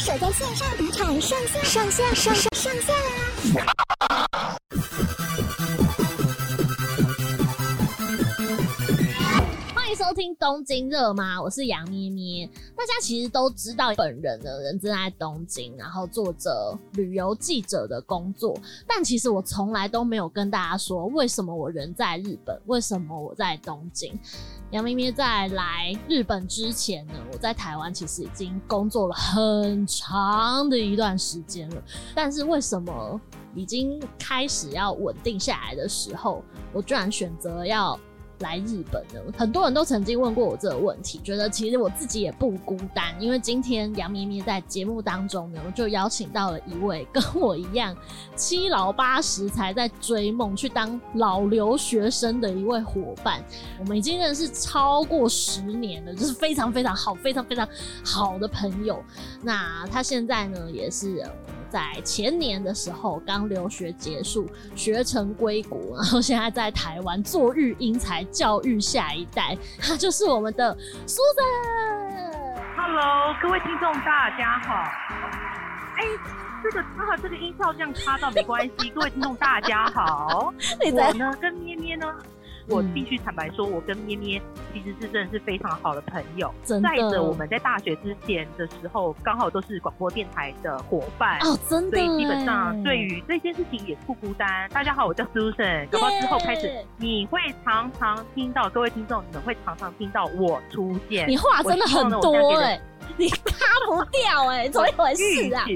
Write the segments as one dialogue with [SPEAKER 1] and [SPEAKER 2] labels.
[SPEAKER 1] 守在线上赌场上线上线上上上线啦！
[SPEAKER 2] 收听东京热吗？我是杨咩咩。大家其实都知道，本人呢人正在东京，然后做着旅游记者的工作。但其实我从来都没有跟大家说，为什么我人在日本，为什么我在东京。杨咩咩在来日本之前呢，我在台湾其实已经工作了很长的一段时间了。但是为什么已经开始要稳定下来的时候，我居然选择要来日本呢？很多人都曾经问过我这个问题，觉得其实我自己也不孤单，因为今天杨咪咪在节目当中呢，就邀请到了一位跟我一样七老八十才在追梦去当老留学生的一位伙伴。我们已经认识超过十年了，就是非常非常好、非常非常好的朋友。那他现在呢，也是。在前年的时候刚留学结束，学成归国，然后现在在台湾做育英才，教育下一代，他就是我们的 Susan。
[SPEAKER 3] Hello，各位听众大家好。哎、欸，这个插这个音效这样插到没关系。各位听众大家好，我呢跟咩咩呢。我必须坦白说，我跟咩咩其实是真的是非常好的朋友。
[SPEAKER 2] 真的。
[SPEAKER 3] 再者，我们在大学之前的时候，刚好都是广播电台的伙伴。
[SPEAKER 2] 哦，真的。
[SPEAKER 3] 所以基本上对于这件事情也不孤单。大家好，我叫 Susan。搞不好之后开始，你会常常听到各位听众，你们会常常听到我出现。
[SPEAKER 2] 你话真的很多哎、欸，你擦不掉哎、欸，怎么一回事啊？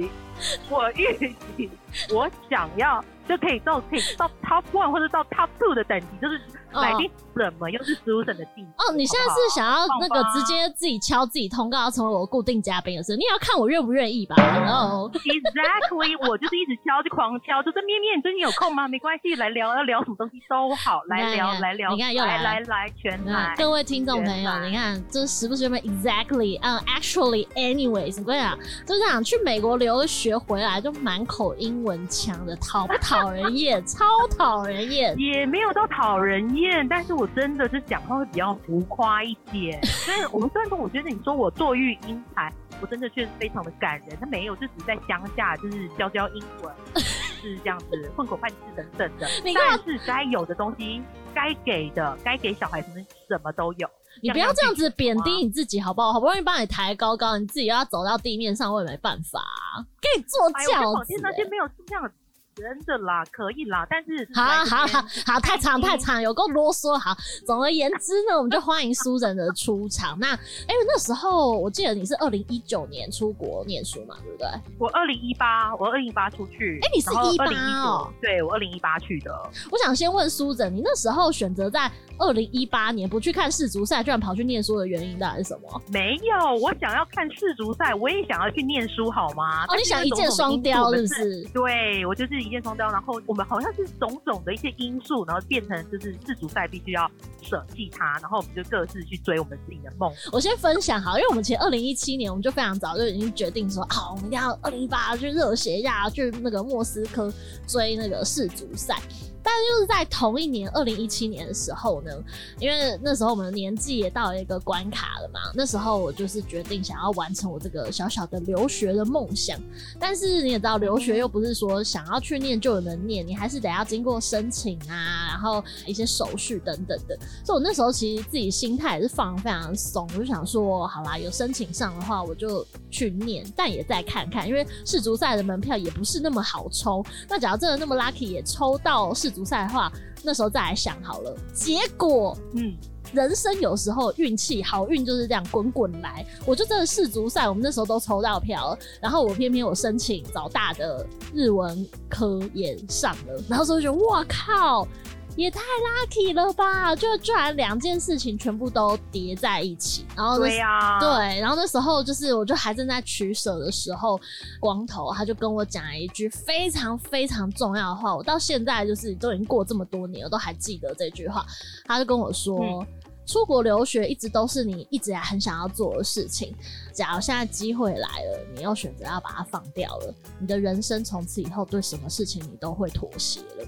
[SPEAKER 3] 我预计，我想要就可以到可以到 Top One 或者到 Top Two 的等级，就是。来宾怎么又是 Susan 的地
[SPEAKER 2] 哦？你现在是想要那个直接自己敲自己通告，要成为我固定嘉宾的事？你也要看我愿不愿意吧？然后
[SPEAKER 3] Exactly，我就是一直敲，就狂敲，就是咩咩，你最近有空吗？没关系，来聊，要聊什么东西都好，来聊来聊。
[SPEAKER 2] 你看又来
[SPEAKER 3] 来来全来，
[SPEAKER 2] 各位听众朋友，你看这时不时有没 Exactly？嗯，Actually，Anyways，我跟你讲，就这样去美国留学回来就满口英文强的，讨不讨人厌？超讨人厌，
[SPEAKER 3] 也没有到讨人厌。但是我真的是讲话会比较浮夸一点，所以我们虽然说，我觉得你说我做育英才，我真的确实非常的感人。他没有，就只是在乡下，就是教教英文，是这样子混口饭吃等等的。但是该有的东西，该给的，该给小孩子们什么都有。
[SPEAKER 2] 你不要这样子贬低你自己好不好？好不容易帮你抬高高，你自己要走到地面上，我也没办法、啊。给你做轿子、欸。
[SPEAKER 3] 那些没有这样。真的啦，可以啦，但是
[SPEAKER 2] 好好好好，太长太长，有够啰嗦。好，总而言之呢，我们就欢迎 Susan 的出场。那因为那时候我记得你是二零一九年出国念书嘛，对不对？
[SPEAKER 3] 我二零一八，我二零一八出去。
[SPEAKER 2] 哎、欸，你是一八哦？
[SPEAKER 3] 对，我二零一八去的。
[SPEAKER 2] 我想先问 Susan，你那时候选择在二零一八年不去看世足赛，居然跑去念书的原因到底是什么？
[SPEAKER 3] 没有，我想要看世足赛，我也想要去念书，好吗？
[SPEAKER 2] 哦，你想一箭双雕，是不是？
[SPEAKER 3] 对，我就是一箭双雕，然后。我们好像是种种的一些因素，然后变成就是世足赛必须要舍弃他，然后我们就各自去追我们自己的梦。
[SPEAKER 2] 我先分享好，因为我们其实二零一七年我们就非常早就已经决定说，好，我们一定要二零一八去热血一下，去那个莫斯科追那个世足赛。但是就是在同一年，二零一七年的时候呢，因为那时候我们的年纪也到了一个关卡了嘛，那时候我就是决定想要完成我这个小小的留学的梦想。但是你也知道，留学又不是说想要去念就能念，你还是得要经过申请啊，然后一些手续等等的。所以我那时候其实自己心态也是放非常松，我就想说，好啦，有申请上的话我就去念，但也再看看，因为世足赛的门票也不是那么好抽。那假如真的那么 lucky 也抽到世足赛的话，那时候再来想好了。结果，嗯，人生有时候运气好运就是这样滚滚来。我就真的世足赛，我们那时候都抽到票，然后我偏偏我申请早大的日文科也上了，然后所以就觉得哇靠！也太 lucky 了吧！就居然两件事情全部都叠在一起，然后
[SPEAKER 3] 对呀、啊，
[SPEAKER 2] 对，然后那时候就是我就还正在取舍的时候，光头他就跟我讲了一句非常非常重要的话，我到现在就是都已经过这么多年，我都还记得这句话。他就跟我说，嗯、出国留学一直都是你一直也很想要做的事情，假如现在机会来了，你又选择要把它放掉了，你的人生从此以后对什么事情你都会妥协了。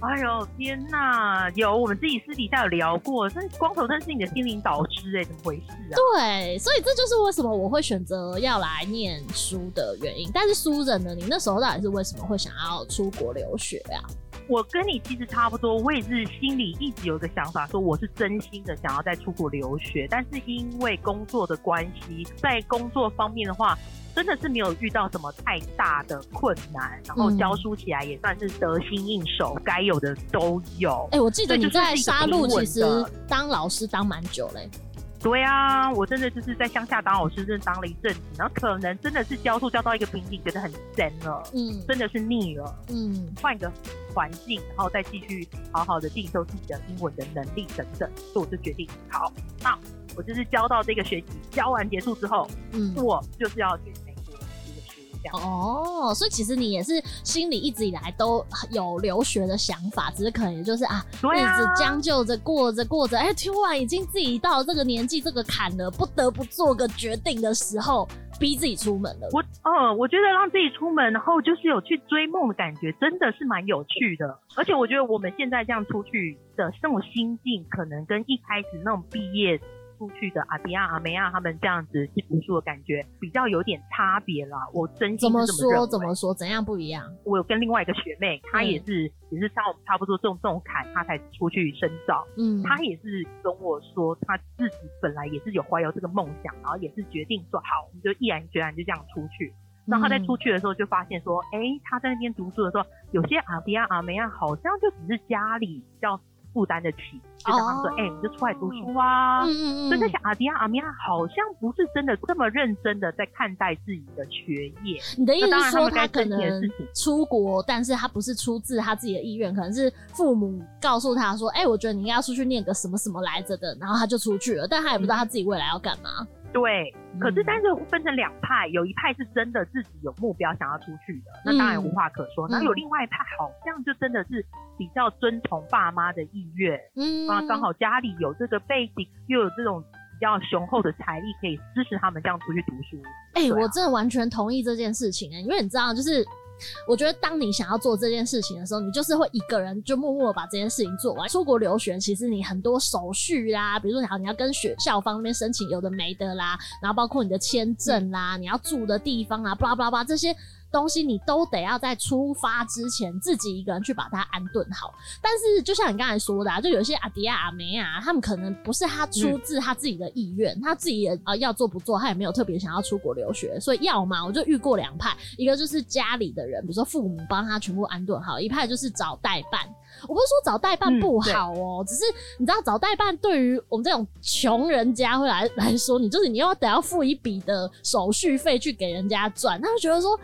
[SPEAKER 3] 哎呦天哪！有我们自己私底下有聊过，这光头真是你的心灵导师哎、欸，怎么回事啊？
[SPEAKER 2] 对，所以这就是为什么我会选择要来念书的原因。但是书人呢，你那时候到底是为什么会想要出国留学呀、啊？
[SPEAKER 3] 我跟你其实差不多，我也是心里一直有个想法，说我是真心的想要在出国留学，但是因为工作的关系，在工作方面的话。真的是没有遇到什么太大的困难，然后教书起来也算是得心应手，该、嗯、有的都有。
[SPEAKER 2] 哎、欸，我记得你在沙鹿其实当老师当蛮久嘞。
[SPEAKER 3] 对啊，我真的就是在乡下当老师，真的当了一阵子，然后可能真的是教书教到一个瓶颈，觉得很闲了，嗯，真的是腻了，嗯，换一个环境，然后再继续好好的进修自己的英文的能力等等，所以我就决定，好，那我就是教到这个学期，教完结束之后，嗯，我就是要去。
[SPEAKER 2] 哦，所以其实你也是心里一直以来都有留学的想法，只是可能也就是啊，日子将就着过着过着，哎，突然已经自己到了这个年纪这个坎了，不得不做个决定的时候，逼自己出门了。
[SPEAKER 3] 我，嗯，我觉得让自己出门，然后就是有去追梦的感觉，真的是蛮有趣的。而且我觉得我们现在这样出去的那种心境，可能跟一开始那种毕业。出去的阿比亚、阿梅亚他们这样子去读书的感觉比较有点差别啦。我真心
[SPEAKER 2] 怎么说怎么说怎样不一样？
[SPEAKER 3] 我有跟另外一个学妹，她也是、嗯、也是像我们差不多这种这种坎，她才出去深造。嗯，她也是跟我说，她自己本来也是有怀有这个梦想，然后也是决定说好，我们就毅然决然就这样出去。然后她在出去的时候就发现说，哎、嗯，她在那边读书的时候，有些阿比亚、阿梅亚好像就只是家里比较。负担得起，就想说，哎、oh. 欸，你就出来读书啊。嗯嗯，所以在想，阿迪亚、阿米亚好像不是真的这么认真的在看待自己的学业。
[SPEAKER 2] 你的意思是说，他可能出国，但是他不是出自他自己的意愿，可能是父母告诉他说，哎、欸，我觉得你应该要出去念个什么什么来着的，然后他就出去了，但他也不知道他自己未来要干嘛。
[SPEAKER 3] 对，可是但是分成两派，有一派是真的自己有目标想要出去的，那当然无话可说。那、嗯、有另外一派好像就真的是比较遵从爸妈的意愿，嗯啊，刚好家里有这个背景，又有这种比较雄厚的财力，可以支持他们这样出去读书。
[SPEAKER 2] 哎、欸，我真的完全同意这件事情哎、欸，因为你知道就是。我觉得，当你想要做这件事情的时候，你就是会一个人就默默把这件事情做完。出国留学，其实你很多手续啦，比如说你要你要跟学校方面申请有的没的啦，然后包括你的签证啦，你要住的地方啊，巴拉巴拉这些。东西你都得要在出发之前自己一个人去把它安顿好。但是就像你刚才说的，啊，就有些阿迪亚、阿梅啊，他们可能不是他出自他自己的意愿，嗯，他自己也啊要做不做，他也没有特别想要出国留学。所以要嘛，我就遇过两派，一个就是家里的人，比如说父母帮他全部安顿好；一派就是找代办。我不是说找代办不好哦，嗯，只是你知道找代办对于我们这种穷人家会来来说，你就是你又要得要付一笔的手续费去给人家赚，他就觉得说。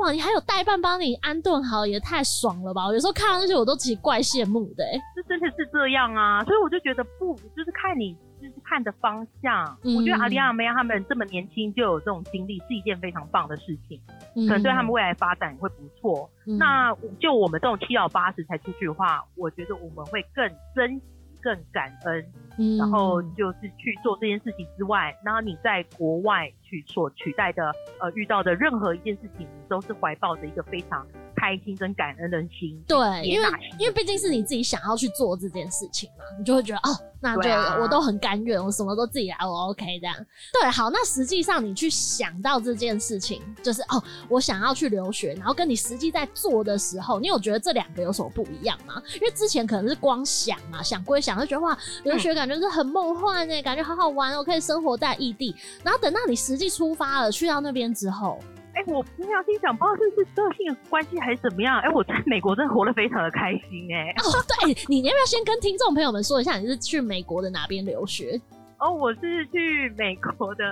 [SPEAKER 2] 哇，你还有代办帮你安顿好，也太爽了吧！我有时候看到那些，我都其实怪羡慕的、欸。
[SPEAKER 3] 这真的是这样啊，所以我就觉得不，就是看你就是看的方向。嗯、我觉得阿里亚、梅亚他们这么年轻就有这种经历，是一件非常棒的事情，嗯、可能对他们未来发展会不错、嗯。那就我们这种七老八十才出去的话，我觉得我们会更珍惜、更感恩。嗯，然后就是去做这件事情之外，然后你在国外去所取代的呃遇到的任何一件事情，你都是怀抱着一个非常开心跟感恩的心。
[SPEAKER 2] 对，因为因为毕竟是你自己想要去做这件事情嘛，你就会觉得哦，那就、啊、我都很甘愿，我什么都自己来，我 OK 这样。对，好，那实际上你去想到这件事情，就是哦，我想要去留学，然后跟你实际在做的时候，你有觉得这两个有什么不一样吗？因为之前可能是光想嘛，想归想，就觉得哇，留学感。感觉是很梦幻哎，感觉好好玩哦，可以生活在异地。然后等到你实际出发了，去到那边之后，
[SPEAKER 3] 哎、欸，我平常心想，不知道是不是个性关系还是怎么样，哎、欸，我在美国真的活得非常的开心哎。哦，
[SPEAKER 2] 对，你要不要先跟听众朋友们说一下，你是去美国的哪边留学？
[SPEAKER 3] 哦，我是去美国的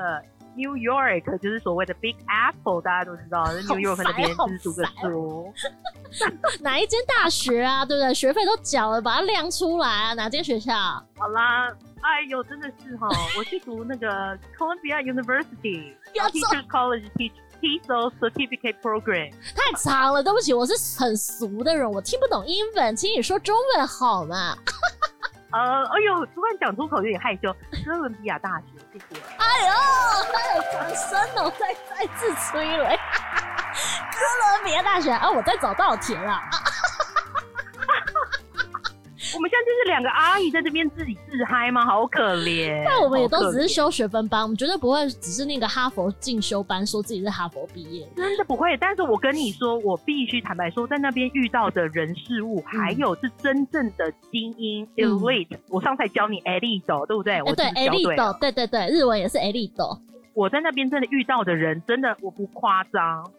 [SPEAKER 3] New York，就是所谓的 Big Apple，大家都知道，在 New York 那边就是读个书。
[SPEAKER 2] 哪一间大学啊？对不对？学费都缴了，把它亮出来啊！哪间学校？
[SPEAKER 3] 好啦，哎呦，真的是哈，我去读那个 Columbia University Teachers College Teach TESOL Certificate Program。
[SPEAKER 2] 太长了，对不起，我是很俗的人，我听不懂英文，请你说中文好吗？
[SPEAKER 3] 呃，哎呦，突然讲出口有点害羞。哥伦比亚大学，
[SPEAKER 2] 哎呦，还有掌声哦，再再次催泪。哥伦比亚大学啊，我在找稻田啊。
[SPEAKER 3] 我们现在就是两个阿姨在这边自己自嗨吗？好可怜。
[SPEAKER 2] 但我们也都只是修学分班，我们绝对不会只是那个哈佛进修班，说自己是哈佛毕业。
[SPEAKER 3] 真的不会。但是我跟你说，我必须坦白说，在那边遇到的人事物，嗯、还有是真正的精英 elite、嗯。我上次教你 elite，对不对？我、欸、对 elite，
[SPEAKER 2] 对对对，日文也是 elite。
[SPEAKER 3] 我在那边真的遇到的人，真的我不夸张。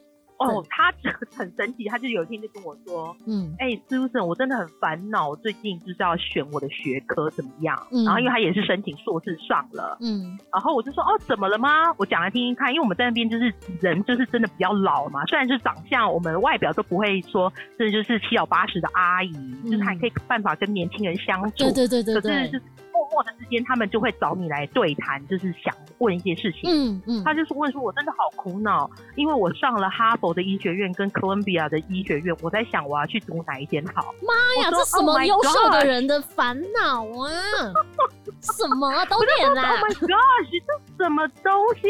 [SPEAKER 3] 哦，他很神奇，他就有一天就跟我说，嗯，哎、欸，Susan，我真的很烦恼，最近就是要选我的学科怎么样？嗯，然后因为他也是申请硕士上了，嗯，然后我就说，哦，怎么了吗？我讲来听听看，因为我们在那边就是人就是真的比较老嘛，虽然是长相，我们外表都不会说真的就是七老八十的阿姨，嗯、就是还可以办法跟年轻人相处，
[SPEAKER 2] 对对对对对。
[SPEAKER 3] 可是默的之间，他们就会找你来对谈，就是想问一些事情。嗯嗯，他就是问说：“我真的好苦恼，因为我上了哈佛的医学院跟哥伦比亚的医学院，我在想我要去读哪一间好。”
[SPEAKER 2] 妈呀，这什么优秀的人的烦恼啊？什么都点啦
[SPEAKER 3] ？Oh my gosh，这什么东西？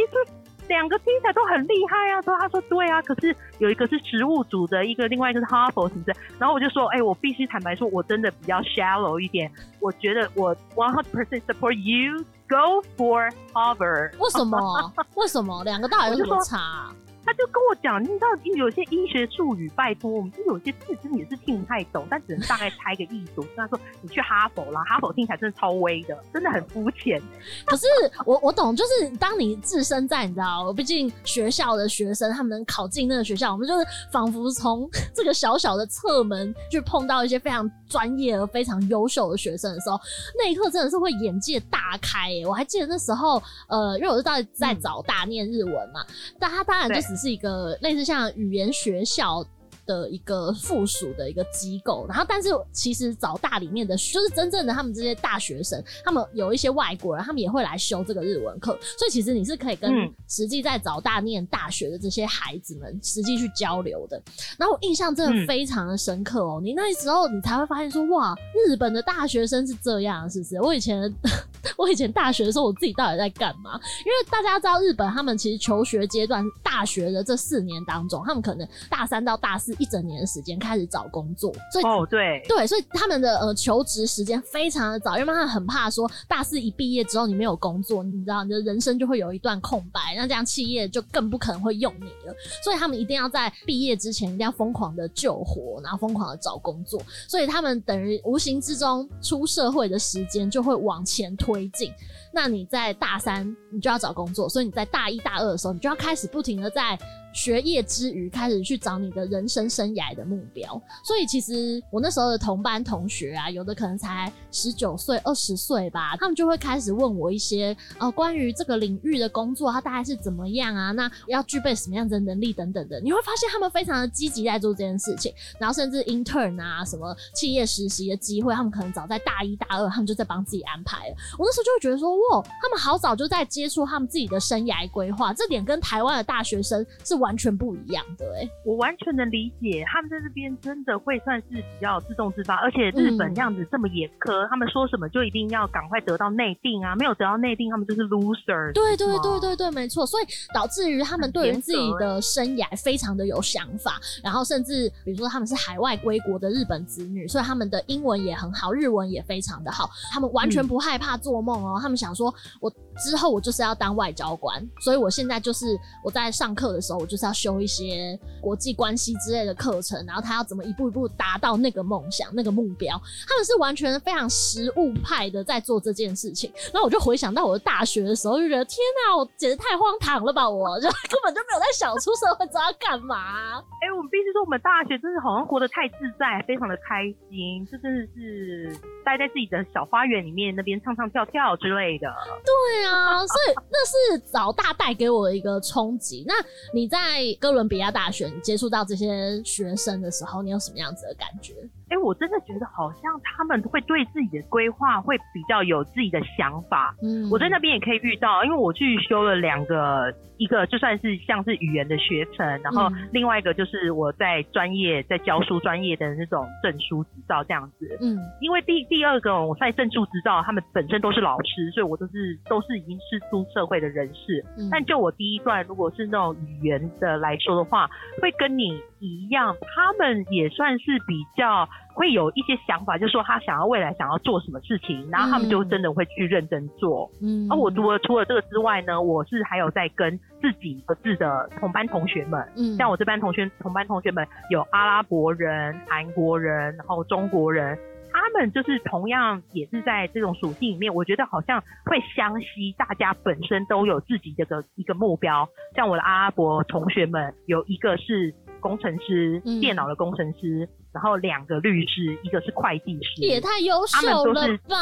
[SPEAKER 3] 两个听起来都很厉害啊！说他说对啊，可是有一个是食物组的，一个另外一个是哈佛，是不是？然后我就说，哎、我必须坦白说，我真的比较 shallow 一点。我觉得我 one hundred percent support you go for Harvard。
[SPEAKER 2] 为什么？为什么？两个大学有什么差？
[SPEAKER 3] 他就跟我讲，你知道有些医学术语，拜托，我们就有些字真的也是听不太懂，但只能大概猜个意思。跟他说，你去哈佛啦，哈佛听起来真的超威的，真的很肤浅。
[SPEAKER 2] 可是我我懂，就是当你置身在你知道，毕竟学校的学生他们能考进那个学校，我们就是仿佛从这个小小的侧门去碰到一些非常专业而非常优秀的学生的时候，那一刻真的是会眼界大开耶！我还记得那时候，呃，因为我是在在早大念日文嘛，但他当然就是。只是一个类似像语言学校。的一个附属的一个机构，然后但是其实早大里面的就是真正的他们这些大学生，他们有一些外国人，他们也会来修这个日文课，所以其实你是可以跟实际在早大念大学的这些孩子们实际去交流的。然后我印象真的非常的深刻哦，你那时候你才会发现说，哇，日本的大学生是这样，是不是？我以前 我以前大学的时候，我自己到底在干嘛？因为大家知道日本他们其实求学阶段大学的这四年当中，他们可能大三到大四。一整年的时间开始找工作，所以哦对对，所以他们的呃求职时间非常的早，因为他们很怕说大四一毕业之后你没有工作，你知道你的人生就会有一段空白，那这样企业就更不可能会用你了，所以他们一定要在毕业之前一定要疯狂的救活，然后疯狂的找工作，所以他们等于无形之中出社会的时间就会往前推进。那你在大三你就要找工作，所以你在大一大二的时候你就要开始不停的在。学业之余，开始去找你的人生生涯的目标。所以，其实我那时候的同班同学啊，有的可能才十九岁、二十岁吧，他们就会开始问我一些呃关于这个领域的工作，它大概是怎么样啊？那要具备什么样的能力等等的。你会发现他们非常的积极在做这件事情，然后甚至 intern 啊，什么企业实习的机会，他们可能早在大一大二，他们就在帮自己安排了。我那时候就会觉得说，哇，他们好早就在接触他们自己的生涯规划，这点跟台湾的大学生是。完全不一样的哎、欸，
[SPEAKER 3] 我完全能理解，他们在这边真的会算是比较自动自发，而且日本这样子这么严苛，嗯、他们说什么就一定要赶快得到内定啊，没有得到内定，他们就是 loser。
[SPEAKER 2] 对对对对对，没错，所以导致于他们对于自己的生涯非常的有想法，然后甚至比如说他们是海外归国的日本子女，所以他们的英文也很好，日文也非常的好，他们完全不害怕做梦哦，嗯、他们想说我之后我就是要当外交官，所以我现在就是我在上课的时候我。就是要修一些国际关系之类的课程，然后他要怎么一步一步达到那个梦想、那个目标？他们是完全非常实务派的在做这件事情。然后我就回想到我的大学的时候，就觉得天哪，我简直太荒唐了吧！我就 根本就没有在想出社会知道要干嘛。
[SPEAKER 3] 哎、欸，我们必须说，我们大学真的好像活得太自在，非常的开心，这真的是待在自己的小花园里面，那边唱唱跳跳之类的。
[SPEAKER 2] 对啊，所以那是早大带给我的一个冲击。那你在？在哥伦比亚大学，接触到这些学生的时候，你有什么样子的感觉？
[SPEAKER 3] 哎、欸，我真的觉得好像他们会对自己的规划会比较有自己的想法。嗯，我在那边也可以遇到，因为我去修了两个，一个就算是像是语言的学程，然后另外一个就是我在专业在教书专业的那种证书执照这样子。嗯，因为第第二个我在证书执照，他们本身都是老师，所以我都是都是已经是出社会的人士。嗯，但就我第一段，如果是那种语言的来说的话，会跟你一样，他们也算是比较。会有一些想法，就是说他想要未来想要做什么事情，然后他们就真的会去认真做。嗯，而我除了除了这个之外呢，我是还有在跟自己各自的同班同学们，嗯，像我这班同学同班同学们有阿拉伯人、韩国人，然后中国人。他们就是同样也是在这种属性里面，我觉得好像会相吸。大家本身都有自己的个一个目标，像我的阿拉伯同学们，有一个是工程师，嗯、电脑的工程师，然后两个律师，一个是会计师，
[SPEAKER 2] 也太优秀了吧？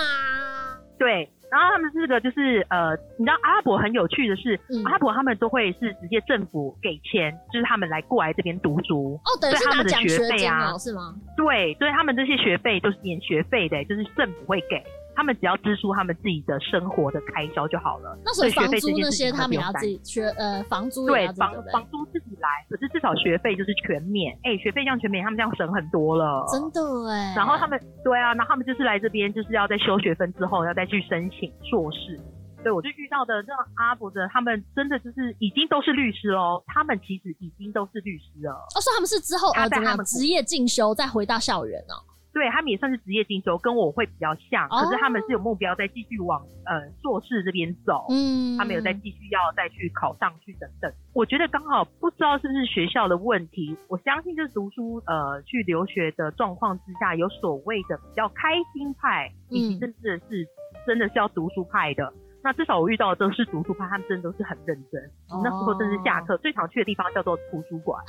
[SPEAKER 3] 对。然后他们这个就是呃，你知道阿拉伯很有趣的是，嗯、阿拉伯他们都会是直接政府给钱，就是他们来过来这边读书
[SPEAKER 2] 哦，等于是拿奖学费啊，是吗？
[SPEAKER 3] 对，所以他们这些学费都是免学费的，就是政府会给。他们只要支出他们自己的生活的开销就好了。
[SPEAKER 2] 那所以房租那些他们也要自己学，呃，房租
[SPEAKER 3] 对房房租自己来，可是至少学费就是全免。哎、欸，学费这样全免，他们这样省很多了。
[SPEAKER 2] 真的哎。
[SPEAKER 3] 然后他们对啊，然后他们就是来这边，就是要在修学分之后要再去申请硕士。对，我就遇到的这种阿伯的，他们真的就是已经都是律师喽。他们其实已经都是律师了。
[SPEAKER 2] 哦，所以他们是之后啊怎么样职业进修再回到校园哦。
[SPEAKER 3] 对，他们也算是职业进修，跟我会比较像，可是他们是有目标在继续往呃硕士这边走，嗯，他们有在继续要再去考上去等等。我觉得刚好不知道是不是学校的问题，我相信就是读书呃去留学的状况之下，有所谓的比较开心派，以及真的是真的是要读书派的。那至少我遇到的都是读书派，他们真的都是很认真。那时候真是下课最常去的地方叫做图书馆。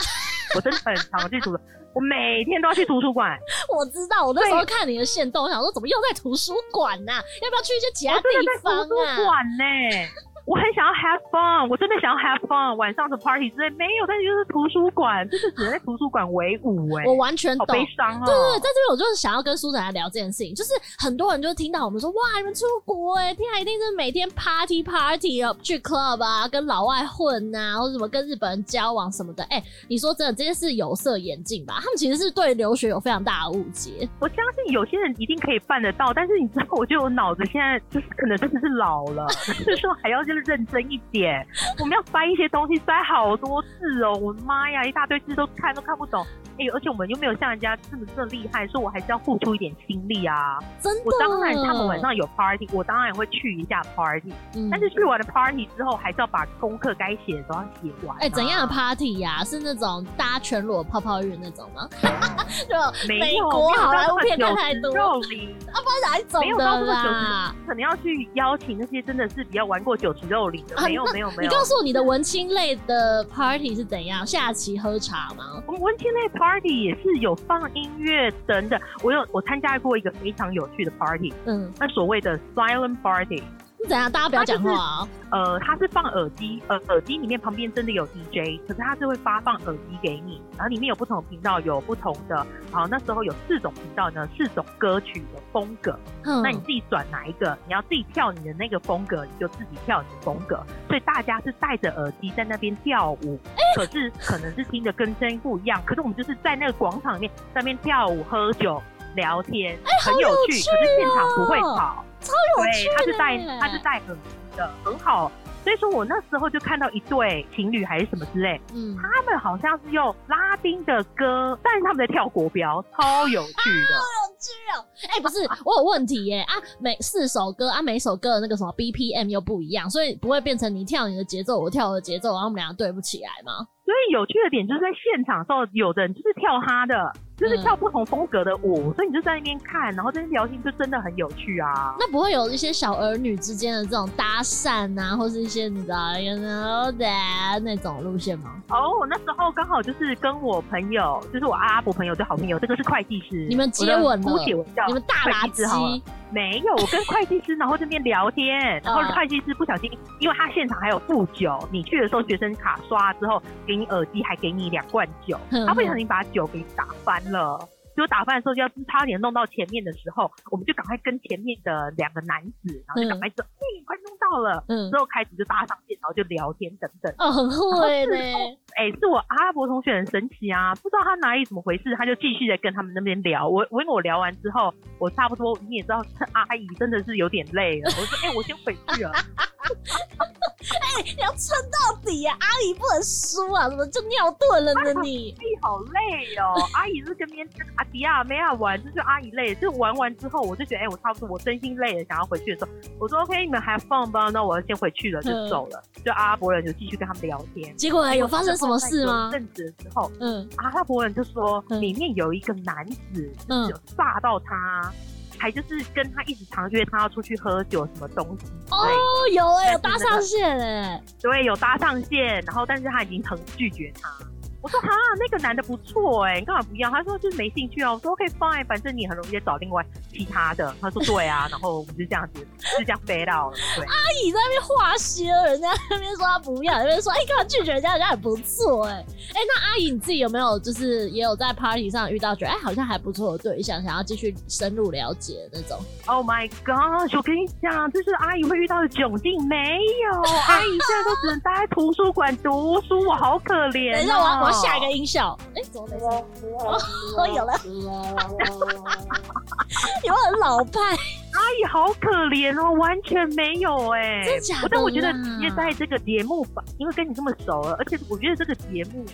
[SPEAKER 3] 我真的很常去图书，我每天都要去图书馆。
[SPEAKER 2] 我知道，我那时候看你的线动，我想说怎么又在图书馆呢？要不要去一些其他地方啊？
[SPEAKER 3] 图书馆呢？我很想要 have fun，我真的想要 have fun，晚上的 party 之类没有，但是就是图书馆，就是只能在图书馆为伍哎。
[SPEAKER 2] 我完全懂，
[SPEAKER 3] 好悲伤啊！
[SPEAKER 2] 对对对，在这边我就是想要跟书展来聊这件事情，就是很多人就听到我们说哇，你们出国哎，天啊，一定是每天 party party 哦，去 club 啊，跟老外混啊，或者什么跟日本人交往什么的。哎、欸，你说真的，这些是有色眼镜吧？他们其实是对留学有非常大的误解。
[SPEAKER 3] 我相信有些人一定可以办得到，但是你知道，我觉得我脑子现在就是可能真的是老了，就是说还要就是认真一点。我们要翻一些东西，翻好多字哦！我的妈呀，一大堆字都看都看不懂。哎、欸，而且我们又没有像人家这么这么厉害，所以我还是要付出一点心力啊！
[SPEAKER 2] 真的，
[SPEAKER 3] 我当然他们晚上有 party，我当然也会去一下 party。嗯，但是去完了 party 之后，还是要把功课该写的都要写完。
[SPEAKER 2] 哎、欸，怎样的 party 呀、啊？是那种搭全裸泡泡浴那种吗？就美国好莱坞片看太多，啊，不然哪一种的啦？
[SPEAKER 3] 可能要去邀请那些真的是比较玩过酒池肉林的。没有没有没有，
[SPEAKER 2] 你告诉我你的文青类的 party 是怎样？下棋喝茶吗？
[SPEAKER 3] 我们文青类 party 也是有放音乐等等。我有我参加过一个非常有趣的 party，嗯，那所谓的 silent party。
[SPEAKER 2] 是怎样？大家不要讲话啊、
[SPEAKER 3] 就是！呃，他是放耳机，呃，耳机里面旁边真的有 DJ，可是他是会发放耳机给你，然后里面有不同的频道，有不同的。好，那时候有四种频道呢，四种歌曲的风格。嗯，那你自己转哪一个？你要自己跳你的那个风格，你就自己跳你的风格。所以大家是戴着耳机在那边跳舞，欸、可是可能是听的跟声音不一样。可是我们就是在那个广场里面在那边跳舞、喝酒、聊天，
[SPEAKER 2] 欸、
[SPEAKER 3] 很有趣。
[SPEAKER 2] 有趣哦、
[SPEAKER 3] 可是现场不会吵。
[SPEAKER 2] 超有趣，
[SPEAKER 3] 对，他是戴他是戴耳机的，很好。所以说我那时候就看到一对情侣还是什么之类，嗯，他们好像是用拉丁的歌，但是他们在跳国标，超有趣的，
[SPEAKER 2] 好有趣哦。哎、欸，不是，我有问题耶啊，每四首歌啊，每首歌的那个什么 BPM 又不一样，所以不会变成你跳你的节奏，我跳我的节奏，然后我们两个对不起来吗？
[SPEAKER 3] 所以有趣的点就是在现场的时候，有的人就是跳他的。就是跳不同风格的舞，嗯、所以你就在那边看，然后这边聊天就真的很有趣啊。
[SPEAKER 2] 那不会有一些小儿女之间的这种搭讪啊，或是一些你知道，you know that 那种路线吗？
[SPEAKER 3] 哦，我那时候刚好就是跟我朋友，就是我阿拉伯朋友的好朋友，这个是会计师，
[SPEAKER 2] 你们接吻了，你们大垃圾。
[SPEAKER 3] 没有，我跟会计师然后这边聊天，然后会计师不小心，因为他现场还有附酒，你去的时候学生卡刷之后给你耳机，还给你两罐酒，他不小心把酒给打翻了。就打饭的时候，就要差点弄到前面的时候，我们就赶快跟前面的两个男子，然后就赶快说：“哎、嗯欸，快弄到了。”嗯，之后开始就搭上线，然后就聊天等等。
[SPEAKER 2] 哦，很会呢！
[SPEAKER 3] 哎、欸，是我阿拉伯同学很神奇啊，不知道他哪里怎么回事，他就继续在跟他们那边聊。我我因为我聊完之后，我差不多你也知道，这阿姨真的是有点累了。我说：“哎、欸，我先回去了。”
[SPEAKER 2] 哎、欸，你要撑到底啊！阿姨不能输啊！怎么就尿遁了呢？你
[SPEAKER 3] 阿姨好累哦。阿姨是跟别人阿迪亚没亚玩，就是阿姨累。就玩完之后，我就觉得，哎、欸，我差不多，我真心累了，想要回去的时候，我说 OK，你们 have fun 吧，那我要先回去了，就走了。嗯、就阿拉伯人就继续跟他们聊天。
[SPEAKER 2] 结果还有发生什么事吗？
[SPEAKER 3] 阵子的时候，嗯，阿拉伯人就说里面有一个男子，嗯，有炸到他。还就是跟他一直常约他要出去喝酒什么东西
[SPEAKER 2] 哦，有哎、欸，有搭上线哎、欸，
[SPEAKER 3] 对，有搭上线，然后但是他已经很拒绝他。我说哈，那个男的不错哎、欸，你干嘛不要？他说就是没兴趣哦。我说 OK fine，反正你很容易找另外其他的。他说对啊，然后我们就这样子就这样飞到了。对，
[SPEAKER 2] 阿姨在那边画邪，人家那边说他不要，那边说哎，干嘛拒绝人家？人家很不错哎哎，那阿姨你自己有没有就是也有在 party 上遇到觉得哎好像还不错的对象，想要继续深入了解那种
[SPEAKER 3] ？Oh my god！我跟你讲，就是阿姨会遇到的窘境，没有 阿姨现在都只能待在图书馆读书，我好可怜、喔。
[SPEAKER 2] 等一下我。下一个音效，哎、欸，怎么没声？哦有了，有很老派，
[SPEAKER 3] 阿姨好可怜哦，完全没有哎，
[SPEAKER 2] 真假的？
[SPEAKER 3] 但我觉得直接在这个节目吧，因为跟你这么熟了，而且我觉得这个节目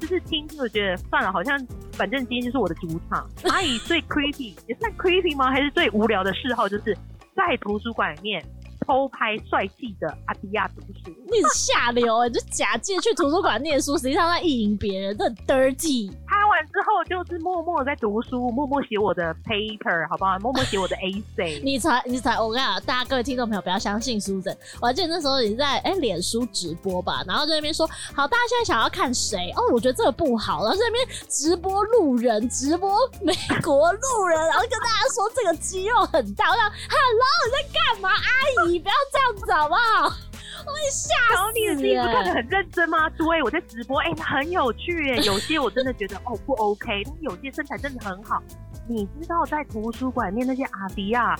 [SPEAKER 3] 就是听，就觉得算了，好像反正今天就是我的主场。阿姨最 creepy 也算 creepy 吗？还是最无聊的嗜好，就是在图书馆里面。偷拍帅气的阿迪亚读书，
[SPEAKER 2] 你是下流哎、欸！就假借去图书馆念书，实际上在意淫别人，这很 dirty。
[SPEAKER 3] 拍之后就是默默在读书，默默写我的 paper，好不好？默默写我的 essay。
[SPEAKER 2] 你才，你才，我跟你讲，大家各位听众朋友不要相信书生。我还记得那时候你在哎脸书直播吧，然后在那边说，好，大家现在想要看谁？哦，我觉得这个不好。然后在那边直播路人，直播美国路人，然后跟大家说这个肌肉很大。我想，Hello，你在干嘛，阿姨？不要这样子好不好？我会吓死你！
[SPEAKER 3] 你不看得很认真吗？对，我在直播，哎、欸，很有趣哎。有些我真的觉得哦不 OK，但有些身材真的很好。你知道在图书馆里面那些阿迪啊，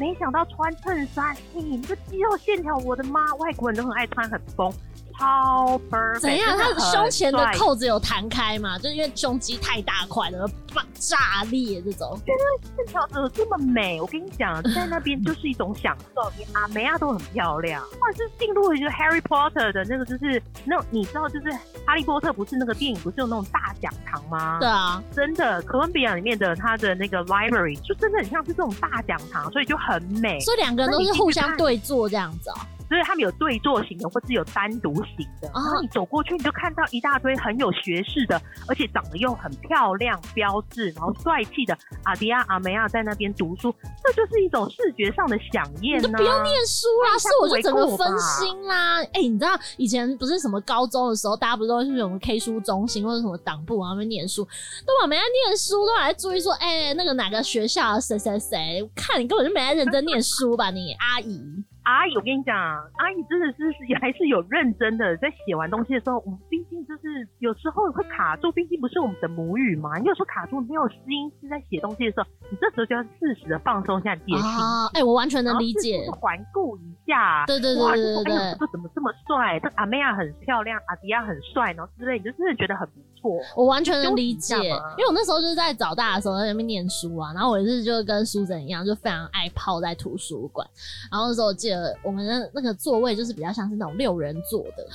[SPEAKER 3] 没想到穿衬衫，你这肌肉线条，我的妈！外国人都很爱穿很松。超 perfect，
[SPEAKER 2] 怎样？他胸前的扣子有弹开嘛？就是因为胸肌太大块了，爆炸裂这种。
[SPEAKER 3] 对对线条怎么这么美？我跟你讲，在那边就是一种享受。连阿梅亚都很漂亮，或者是进入了一个 Harry Potter 的那个，就是那种你知道，就是哈利波特不是那个电影不是有那种大讲堂吗？
[SPEAKER 2] 对啊，
[SPEAKER 3] 真的，哥伦比亚里面的他的那个 library 就真的很像是这种大讲堂，所以就很美。
[SPEAKER 2] 所以两个人都是互相对坐这样子啊、喔。
[SPEAKER 3] 所以他们有对坐型的，或是有单独型的。然后你走过去，你就看到一大堆很有学识的，而且长得又很漂亮、标致，然后帅气的阿迪亚、阿梅亚在那边读书，这就是一种视觉上的饗宴呢。
[SPEAKER 2] 你就不用念书啦，是我就整个分心啦。哎、欸，你知道以前不是什么高中的时候，大家不是都是什么 K 书中心或者什么党部啊，那边念书，都往没在念书，都来注意说，哎、欸，那个哪个学校谁谁谁，看你根本就没在认真念书吧，你阿姨。
[SPEAKER 3] 阿姨，我跟你讲，阿姨真的是也还是有认真的在写完东西的时候，我们毕竟就是有时候会卡住，毕竟不是我们的母语嘛。你有时候卡住没有心思在写东西的时候，你这时候就要适时的放松一下戒心。啊，
[SPEAKER 2] 哎、欸，我完全能理解。
[SPEAKER 3] 环顾一下，对对对对对对，这怎么这么帅？这阿妹亚很漂亮，阿迪亚很帅，然后之类，你就真的觉得很不错。
[SPEAKER 2] 我完全能理解，因为我那时候就是在早大的时候在那边念书啊，然后我也是就跟书生一样，就非常爱泡在图书馆，然后那时候我记得。呃，我们的那个座位就是比较像是那种六人座的。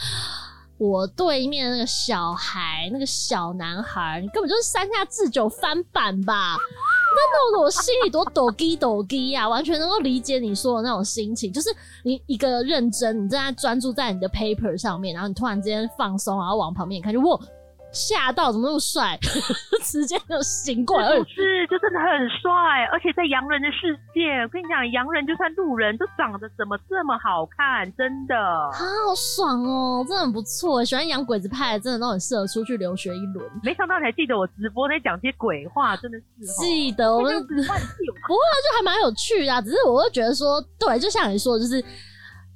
[SPEAKER 2] 我对面那个小孩，那个小男孩，你根本就是三下智久翻版吧？那弄得我心里多抖机抖机呀！完全能够理解你说的那种心情，就是你一个认真，你正在专注在你的 paper 上面，然后你突然之间放松，然后往旁边看，就哇！吓到，怎么那么帅？直接就醒过来，
[SPEAKER 3] 是不是就真的很帅，而且在洋人的世界，我跟你讲，洋人就算路人都长得怎么这么好看，真的，啊，
[SPEAKER 2] 好爽哦，真的很不错。喜欢洋鬼子派的，真的都很适合出去留学一轮。
[SPEAKER 3] 没想到你还记得我直播在讲些鬼话，真的是
[SPEAKER 2] 记得我们不过就还蛮有趣的，只是我会觉得说，对，就像你说的，就是。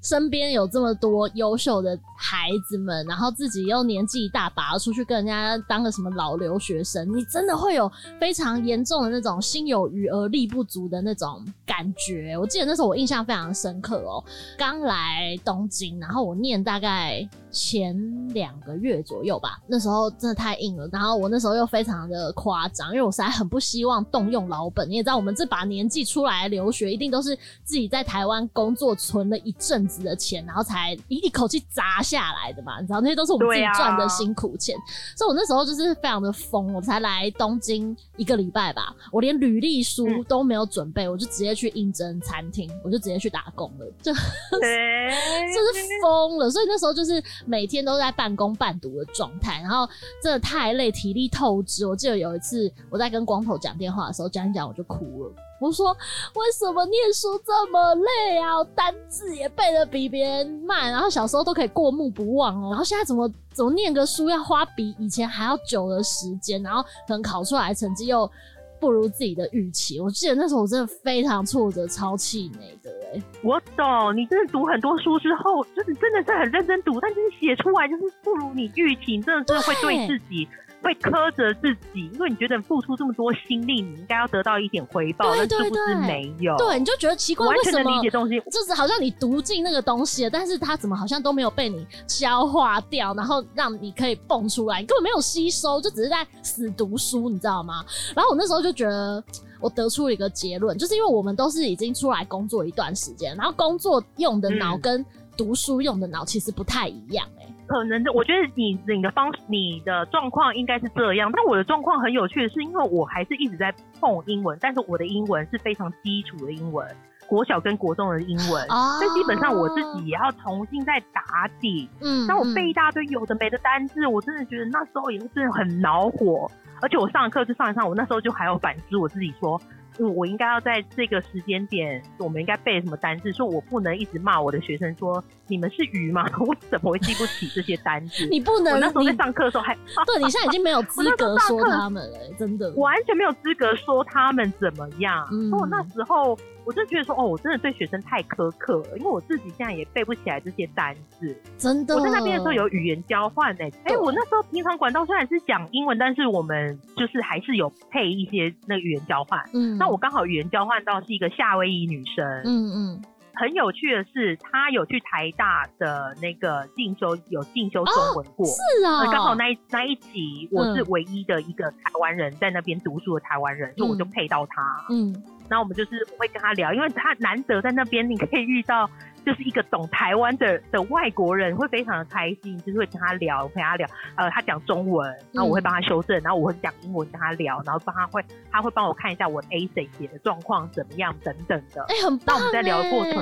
[SPEAKER 2] 身边有这么多优秀的孩子们，然后自己又年纪大把，出去跟人家当个什么老留学生，你真的会有非常严重的那种心有余而力不足的那种感觉。我记得那时候我印象非常深刻哦，刚来东京，然后我念大概前两个月左右吧，那时候真的太硬了。然后我那时候又非常的夸张，因为我实在很不希望动用老本。你也知道，我们这把年纪出来留学，一定都是自己在台湾工作存了一阵子的钱，然后才一一口气砸下来的嘛。你知道，那些都是我们自己赚的辛苦钱。啊、所以我那时候就是非常的疯，我才来东京一个礼拜吧，我连履历书都没有准备，嗯、我就直接去应征餐厅，我就直接去打工了，就、欸、就是疯了。所以那时候就是。每天都在半工半读的状态，然后真的太累，体力透支。我记得有一次我在跟光头讲电话的时候，讲一讲我就哭了。我说：“为什么念书这么累啊？单字也背得比别人慢，然后小时候都可以过目不忘哦，然后现在怎么怎么念个书要花比以前还要久的时间，然后可能考出来成绩又……”不如自己的预期，我记得那时候我真的非常挫折，超气馁的哎、欸。
[SPEAKER 3] 我懂，你真的读很多书之后，就是真的是很认真读，但是写出来就是不如你预期，你真的真的会对自己。会苛责自己，因为你觉得你付出这么多心力，你应该要得到一点回报，但是不是没有？
[SPEAKER 2] 对，你就觉得奇怪，
[SPEAKER 3] 为什么理解东西，
[SPEAKER 2] 就是好像你读进那个东西了，但是它怎么好像都没有被你消化掉，然后让你可以蹦出来，你根本没有吸收，就只是在死读书，你知道吗？然后我那时候就觉得，我得出了一个结论，就是因为我们都是已经出来工作一段时间，然后工作用的脑跟读书用的脑其实不太一样、欸，哎。
[SPEAKER 3] 可能的，我觉得你你的方式，你的状况应该是这样。但我的状况很有趣的是，因为我还是一直在碰英文，但是我的英文是非常基础的英文，国小跟国中的英文，哦、以基本上我自己也要重新再打底。嗯，那我背一大堆有的没的单字，我真的觉得那时候也是很恼火。而且我上课就上一上，我那时候就还要反思我自己说。我应该要在这个时间点，我们应该背什么单字？说我不能一直骂我的学生说，你们是鱼吗？我怎么会记不起这些单字？
[SPEAKER 2] 你不能。
[SPEAKER 3] 我那时候在上课的时候还，
[SPEAKER 2] 对，你现在已经没有资格说他们了，真的，
[SPEAKER 3] 完全没有资格说他们怎么样。嗯，我那时候。我就觉得说，哦，我真的对学生太苛刻了，因为我自己现在也背不起来这些单字。
[SPEAKER 2] 真的，
[SPEAKER 3] 我在那边的时候有语言交换呢。哎，我那时候平常管道虽然是讲英文，但是我们就是还是有配一些那个语言交换。嗯，那我刚好语言交换到是一个夏威夷女生。嗯嗯，很有趣的是，他有去台大的那个进修，有进修中文过。
[SPEAKER 2] 是啊，
[SPEAKER 3] 刚好那一那一集我是唯一的一个台湾人在那边读书的台湾人，所以我就配到他。嗯。那我们就是会跟他聊，因为他难得在那边，你可以遇到就是一个懂台湾的的外国人，会非常的开心，就是会跟他聊，陪他聊。呃，他讲中文，然后我会帮他修正，然后我会讲英文跟他聊，然后帮他会，他会帮我看一下我 essay 写的状况怎么样等等的。
[SPEAKER 2] 哎、欸，很棒。
[SPEAKER 3] 那我们在聊的过程，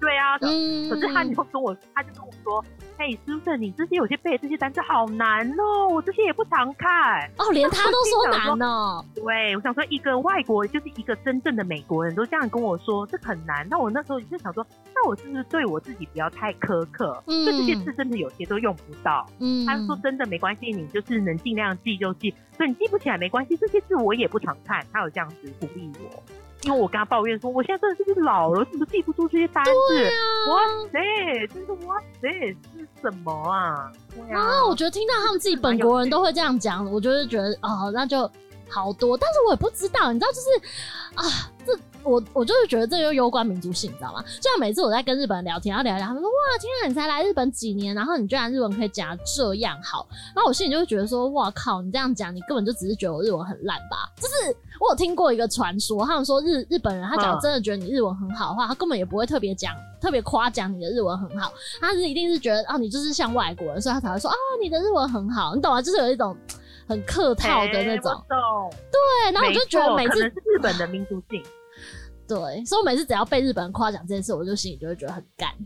[SPEAKER 3] 对啊，嗯、可是他就跟我，他就跟我说。嘿，Susan，你这些有些背的这些单词好难哦，我这些也不常看
[SPEAKER 2] 哦，连他 都说难哦。
[SPEAKER 3] 对，我想说一个外国就是一个真正的美国人都这样跟我说，这很难。那我那时候就想说，那我是不是对我自己不要太苛刻？嗯，这些字真的有些都用不到。嗯，他说真的没关系，你就是能尽量记就记，所以你记不起来没关系，这些字我也不常看。他有这样子鼓励我。因为我跟他抱怨说，我现在真的是老了，是不是记不住这些单词？哇塞，真是哇塞，是什么啊？对啊，
[SPEAKER 2] 我觉得听到他们自己本国人都会这样讲，我就是觉得哦，那就好多。但是我也不知道，你知道，就是啊，这。我我就是觉得这就攸关民族性，你知道吗？就像每次我在跟日本人聊天，然后聊一聊，他们说哇，天啊，你才来日本几年，然后你居然日文可以讲这样好，然后我心里就会觉得说，哇靠，你这样讲，你根本就只是觉得我日文很烂吧？就是我有听过一个传说，他们说日日本人他假如真的觉得你日文很好的话，他根本也不会特别讲，特别夸奖你的日文很好，他是一定是觉得啊，你就是像外国人，所以他才会说啊，你的日文很好，你懂吗？就是有一种很客套的那种，
[SPEAKER 3] 懂
[SPEAKER 2] 对，然后我就觉得每次
[SPEAKER 3] 是日本的民族性。
[SPEAKER 2] 对，所以我每次只要被日本人夸奖这件事，我就心里就会觉得很干。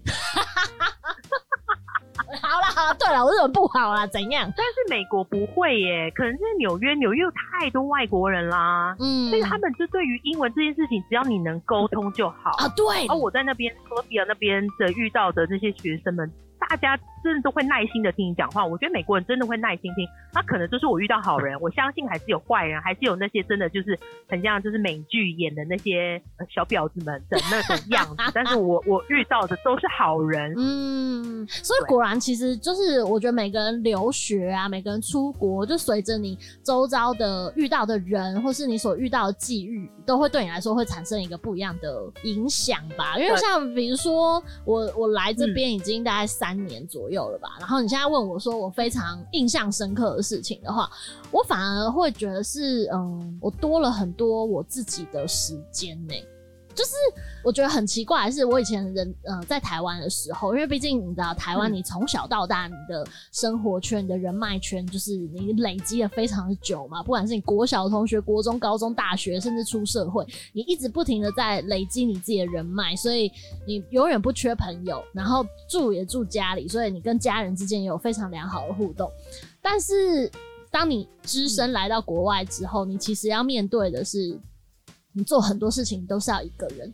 [SPEAKER 2] 好了好啦，对了，我日本不好啦，怎样？
[SPEAKER 3] 但是美国不会耶，可能是纽约，纽约有太多外国人啦，嗯，所以他们就对于英文这件事情，只要你能沟通就好
[SPEAKER 2] 啊。对，
[SPEAKER 3] 而我在那边哥伦比亚那边的遇到的这些学生们。大家真的都会耐心的听你讲话，我觉得美国人真的会耐心听。那可能就是我遇到好人，我相信还是有坏人，还是有那些真的就是很像就是美剧演的那些小婊子们的那种样子。但是我我遇到的都是好人，
[SPEAKER 2] 嗯，所以果然其实就是我觉得每个人留学啊，每个人出国，就随着你周遭的遇到的人，或是你所遇到的际遇，都会对你来说会产生一个不一样的影响吧。因为像比如说我我来这边已经大概三。年左右了吧。然后你现在问我说我非常印象深刻的事情的话，我反而会觉得是，嗯，我多了很多我自己的时间呢。就是我觉得很奇怪的是，我以前人呃在台湾的时候，因为毕竟你知道台湾，你从小到大你的生活圈、你的人脉圈，就是你累积了非常的久嘛。不管是你国小同学、国中、高中、大学，甚至出社会，你一直不停的在累积你自己的人脉，所以你永远不缺朋友。然后住也住家里，所以你跟家人之间也有非常良好的互动。但是当你只身来到国外之后，你其实要面对的是。你做很多事情都是要一个人，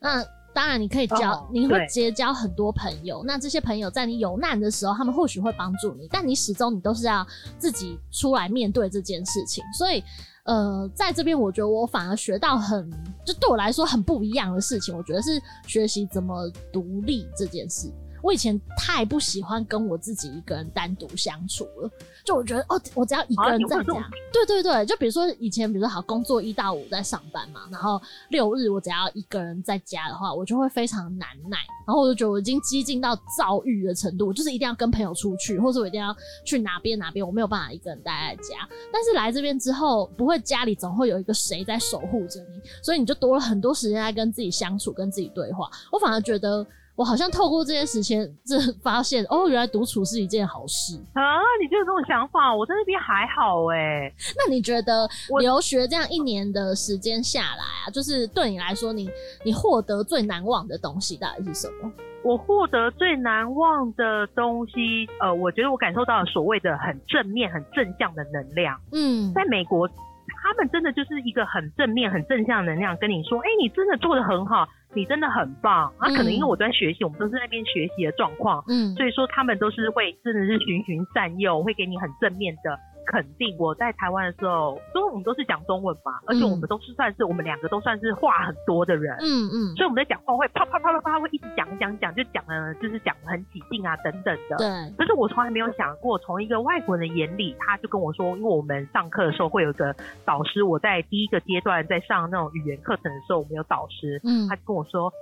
[SPEAKER 2] 那当然你可以交，oh, 你会结交很多朋友。那这些朋友在你有难的时候，他们或许会帮助你，但你始终你都是要自己出来面对这件事情。所以，呃，在这边我觉得我反而学到很，就对我来说很不一样的事情。我觉得是学习怎么独立这件事。我以前太不喜欢跟我自己一个人单独相处了，就我觉得哦，我只要一个人在家，对对对，就比如说以前，比如说好工作一到五在上班嘛，然后六日我只要一个人在家的话，我就会非常难耐，然后我就觉得我已经激进到躁郁的程度，就是一定要跟朋友出去，或者我一定要去哪边哪边，我没有办法一个人待在家。但是来这边之后，不会家里总会有一个谁在守护着你，所以你就多了很多时间来跟自己相处，跟自己对话。我反而觉得。我好像透过这些时间，这发现哦，原来独处是一件好事
[SPEAKER 3] 啊！你就有这种想法，我在那边还好哎、欸。
[SPEAKER 2] 那你觉得留学这样一年的时间下来啊，就是对你来说，你你获得最难忘的东西到底是什么？
[SPEAKER 3] 我获得最难忘的东西，呃，我觉得我感受到了所谓的很正面、很正向的能量。嗯，在美国，他们真的就是一个很正面、很正向能量，跟你说，哎、欸，你真的做的很好。你真的很棒，啊，可能因为我都在学习，嗯，我们都是在那边学习的状况，嗯，所以说他们都是会真的是循循善诱，会给你很正面的。肯定我在台湾的时候，因为我们都是讲中文嘛，而且我们都是算是、嗯、我们两个都算是话很多的人，嗯嗯，所以我们在讲话会啪啪啪啪啪会一直讲讲讲，就讲了就是讲得很起劲啊等等的。对。可是我从来没有想过，从一个外国人的眼里，他就跟我说，因为我们上课的时候会有一个导师，我在第一个阶段在上那种语言课程的时候，我们有导师，嗯，他就跟我说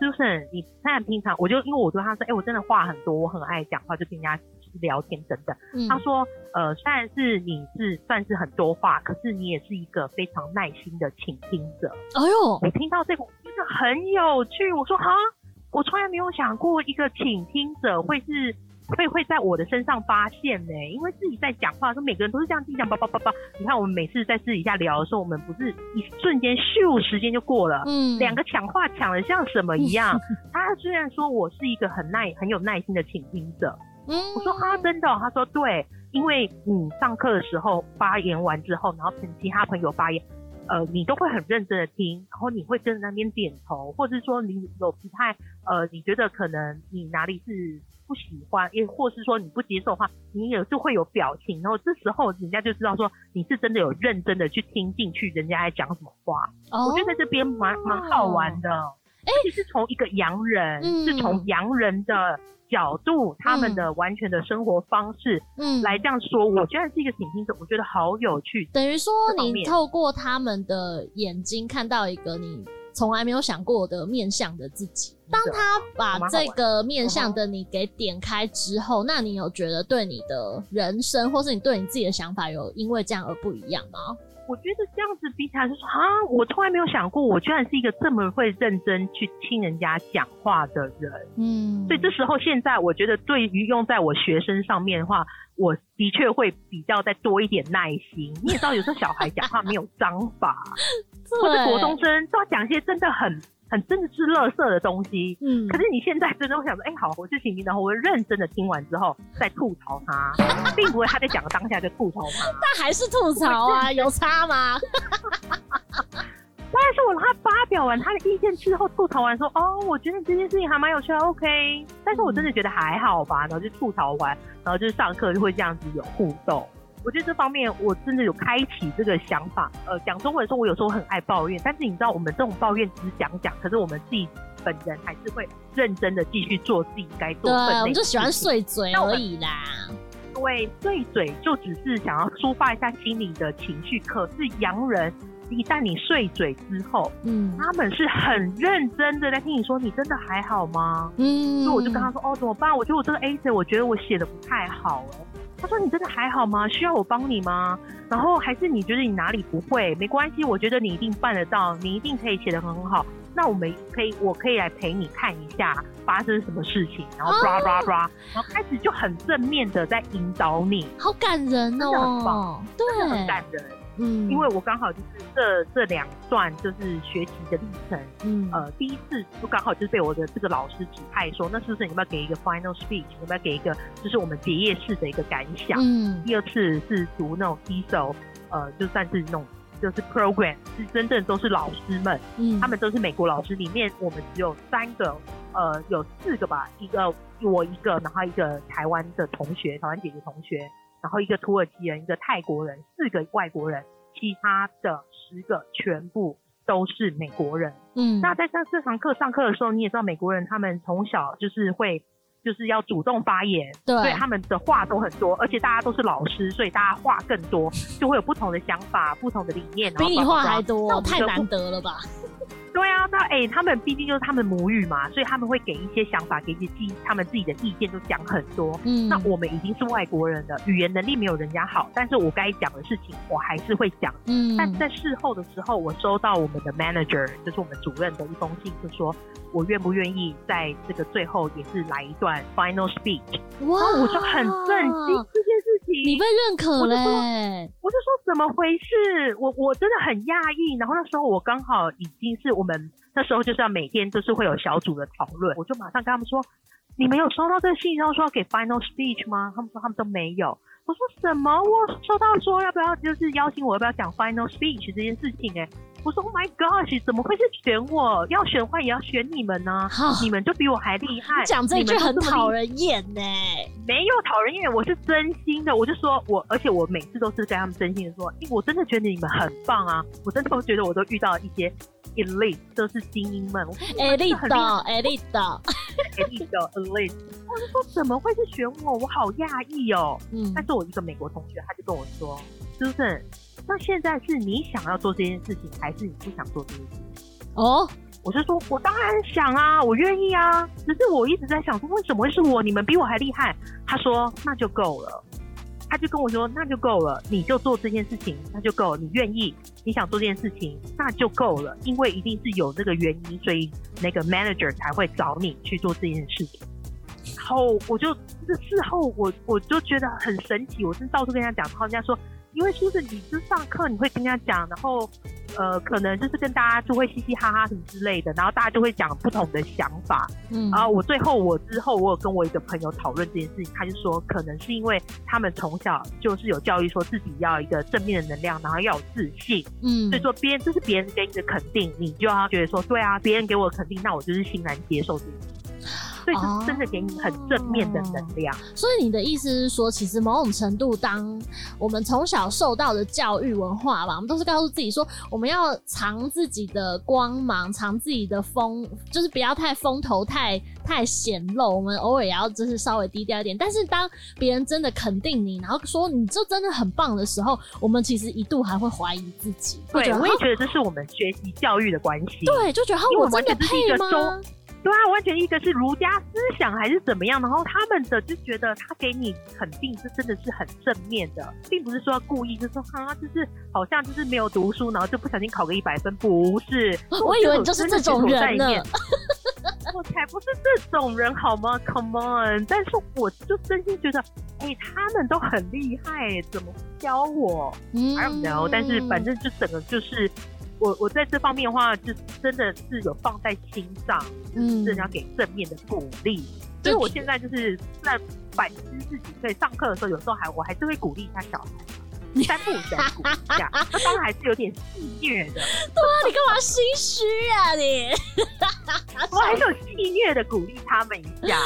[SPEAKER 3] ，Susan，你看平常我就因为我对他说，哎、欸，我真的话很多，我很爱讲话，就跟人家。聊天等等，嗯、他说，呃，虽然是你是算是很多话，可是你也是一个非常耐心的倾听者。哎呦，我听到这个真的很有趣。我说哈，我从来没有想过一个倾听者会是会会在我的身上发现呢、欸。因为自己在讲话的时候，每个人都是这样，讲叭叭叭叭。你看我们每次在私底下聊的时候，我们不是一瞬间咻，时间就过了。嗯，两个抢话抢的像什么一样。他虽然说我是一个很耐很有耐心的倾听者。嗯，我说啊，真的？他说对，因为你上课的时候发言完之后，然后其他朋友发言，呃，你都会很认真的听，然后你会跟那边点头，或是说你有不太呃，你觉得可能你哪里是不喜欢，也或是说你不接受的话，你也是会有表情，然后这时候人家就知道说你是真的有认真的去听进去，人家在讲什么话。我觉得在这边蛮蛮好玩的，哎，其实从一个洋人，嗯、是从洋人的。角度，他们的完全的生活方式，嗯，来这样说，我觉得是一个倾听者，我觉得好有趣。
[SPEAKER 2] 等于说，你透过他们的眼睛看到一个你从来没有想过的面向的自己。当他把这个面向的你给点开之后，那你有觉得对你的人生，或是你对你自己的想法，有因为这样而不一样吗？
[SPEAKER 3] 我觉得这样子比起来，就是说啊，我从来没有想过，我居然是一个这么会认真去听人家讲话的人。嗯，所以这时候现在，我觉得对于用在我学生上面的话，我的确会比较再多一点耐心。你也知道，有时候小孩讲话没有章法，或者国中生都要讲一些真的很。很真的是垃圾的东西，嗯，可是你现在真的会想说，哎、欸，好，我是倾听，然后我会认真的听完之后再吐槽他，并不会他在讲的当下就吐槽他，
[SPEAKER 2] 但还是吐槽啊，有差吗？
[SPEAKER 3] 当然是我他发表完他的意见之后吐槽完说，哦，我觉得这件事情还蛮有趣的，OK，但是我真的觉得还好吧，然后就吐槽完，然后就是上课就会这样子有互动。我觉得这方面我真的有开启这个想法。呃，讲中文的时候，我有时候很爱抱怨，但是你知道，我们这种抱怨只是讲讲，可是我们自己本人还是会认真的继续做自己该做的。对，我们就喜欢碎嘴而已啦。对，碎嘴就只是想要抒发一下心里的情绪。可是洋人，一旦你碎嘴之后，
[SPEAKER 2] 嗯
[SPEAKER 3] 他们是很认真的在听你说，你真的还好吗？
[SPEAKER 2] 嗯，
[SPEAKER 3] 所以我就跟他说，哦，怎么办？我觉得我这个 essay，我觉得我写的不太好哎。他说，你真的还好吗？需要我帮你吗？然后还是你觉得你哪里不会？没关系，我觉得你一定办得到，你一定可以写得很好。那我们可以，我可以来陪你看一下发生什么事情，然后抓抓抓，然后开始就很正面的在引导你，
[SPEAKER 2] 好感人哦，
[SPEAKER 3] 真的很棒，
[SPEAKER 2] 对，
[SPEAKER 3] 真的很感人。
[SPEAKER 2] 嗯，
[SPEAKER 3] 因为我刚好就是这这两段就是学习的历程，
[SPEAKER 2] 嗯
[SPEAKER 3] 呃，第一次就刚好就是被我的这个老师指派说，那是不是你要不要给一个 final speech？你要不要给一个就是我们结业式的一个感想？
[SPEAKER 2] 嗯，
[SPEAKER 3] 第二次是读那种 TESOL，呃，就算是那种就是 program，是真正都是老师们，
[SPEAKER 2] 嗯，
[SPEAKER 3] 他们都是美国老师，里面我们只有三个，呃，有四个吧，一个我一个，然后一个台湾的同学，台湾姐姐同学。然后一个土耳其人，一个泰国人，四个外国人，其他的十个全部都是美国人。
[SPEAKER 2] 嗯，
[SPEAKER 3] 那在上这堂课上课的时候，你也知道美国人他们从小就是会就是要主动发言，
[SPEAKER 2] 对，
[SPEAKER 3] 所以他们的话都很多，而且大家都是老师，所以大家话更多，就会有不同的想法、不同的理念。
[SPEAKER 2] 比你话还多，太
[SPEAKER 3] 就
[SPEAKER 2] 难得了吧？
[SPEAKER 3] 对啊，那哎、欸，他们毕竟就是他们母语嘛，所以他们会给一些想法，给一些记他们自己的意见，就讲很多。
[SPEAKER 2] 嗯，
[SPEAKER 3] 那我们已经是外国人了，语言能力没有人家好，但是我该讲的事情我还是会讲。
[SPEAKER 2] 嗯，
[SPEAKER 3] 但在事后的时候，我收到我们的 manager，就是我们主任的一封信，就说我愿不愿意在这个最后也是来一段 final speech。
[SPEAKER 2] 哇，
[SPEAKER 3] 我就很震惊这件事情，
[SPEAKER 2] 你被认可嘞、
[SPEAKER 3] 欸！我就说怎么回事？我我真的很讶异。然后那时候我刚好已经是我们那时候就是要每天都是会有小组的讨论，我就马上跟他们说：你们有收到这个信，然后说要给 final speech 吗？他们说他们都没有。我说什么？我收到说要不要就是邀请我要不要讲 final speech 这件事情、欸？哎，我说 Oh my gosh，怎么会是选我？要选的话也要选你们呢？你们就比我还厉害。
[SPEAKER 2] 讲这句很讨人厌呢、欸。
[SPEAKER 3] 没有讨人厌，我是真心的。我就说我，而且我每次都是跟他们真心的说，因为我真的觉得你们很棒啊！我真的都觉得我都遇到一些 elite 都是精英们
[SPEAKER 2] ，elite 的 elite 的
[SPEAKER 3] elite 的 elite。我就说怎么会是选我？我好讶异哦。嗯，但是我一个美国同学他就跟我说，Susan，那现在是你想要做这件事情，还是你不想做这件事情？
[SPEAKER 2] 哦。
[SPEAKER 3] 我就说，我当然想啊，我愿意啊。只是我一直在想说，为什么会是我？你们比我还厉害。他说，那就够了。他就跟我说，那就够了，你就做这件事情，那就够了。你愿意，你想做这件事情，那就够了。因为一定是有这个原因，所以那个 manager 才会找你去做这件事情。然后我就这事后，我我就觉得很神奇。我是到处跟他讲，然后人家说，因为就是你是上课，你会跟人家讲，然后。呃，可能就是跟大家就会嘻嘻哈哈什么之类的，然后大家就会讲不同的想法。嗯，然后我最后我之后我有跟我一个朋友讨论这件事情，他就说可能是因为他们从小就是有教育说自己要一个正面的能量，然后要有自信。嗯，所以说别人这是别人给你的肯定，你就要觉得说对啊，别人给我肯定，那我就是欣然接受这件事情。所以是真的给你很正面的能量。哦。
[SPEAKER 2] 所以你的意思是说，其实某种程度，当我们从小受到的教育文化吧，我们都是告诉自己说，我们要藏自己的光芒，藏自己的风，就是不要太风头太太显露。我们偶尔也要就是稍微低调一点。但是当别人真的肯定你，然后说你就真的很棒的时候，我们其实一度还会怀疑自己。
[SPEAKER 3] 对，我也觉得这是我们学习教育的关系。
[SPEAKER 2] 对，就觉得我真的配吗？
[SPEAKER 3] 对啊，完全一个是儒家思想还是怎么样，然后他们的就觉得他给你肯定，这真的是很正面的，并不是说故意就说哈，就是好像就是没有读书，然后就不小心考个一百分，不是。
[SPEAKER 2] 我以为你就是这种人呢。
[SPEAKER 3] 我才不是这种人好吗？Come on！但是我就真心觉得，哎、欸，他们都很厉害，怎么教我、嗯、？I don't know。但是反正就整个就是。我我在这方面的话，就真的是有放在心上，嗯，真的要给正面的鼓励。所以我现在就是在反思自己，所以上课的时候，有时候还我还是会鼓励一下小孩，三不五时鼓励一下。那当然还是有点戏虐的。对
[SPEAKER 2] 啊，你干嘛心虚啊你？
[SPEAKER 3] 我还是有戏虐的鼓励他们一下。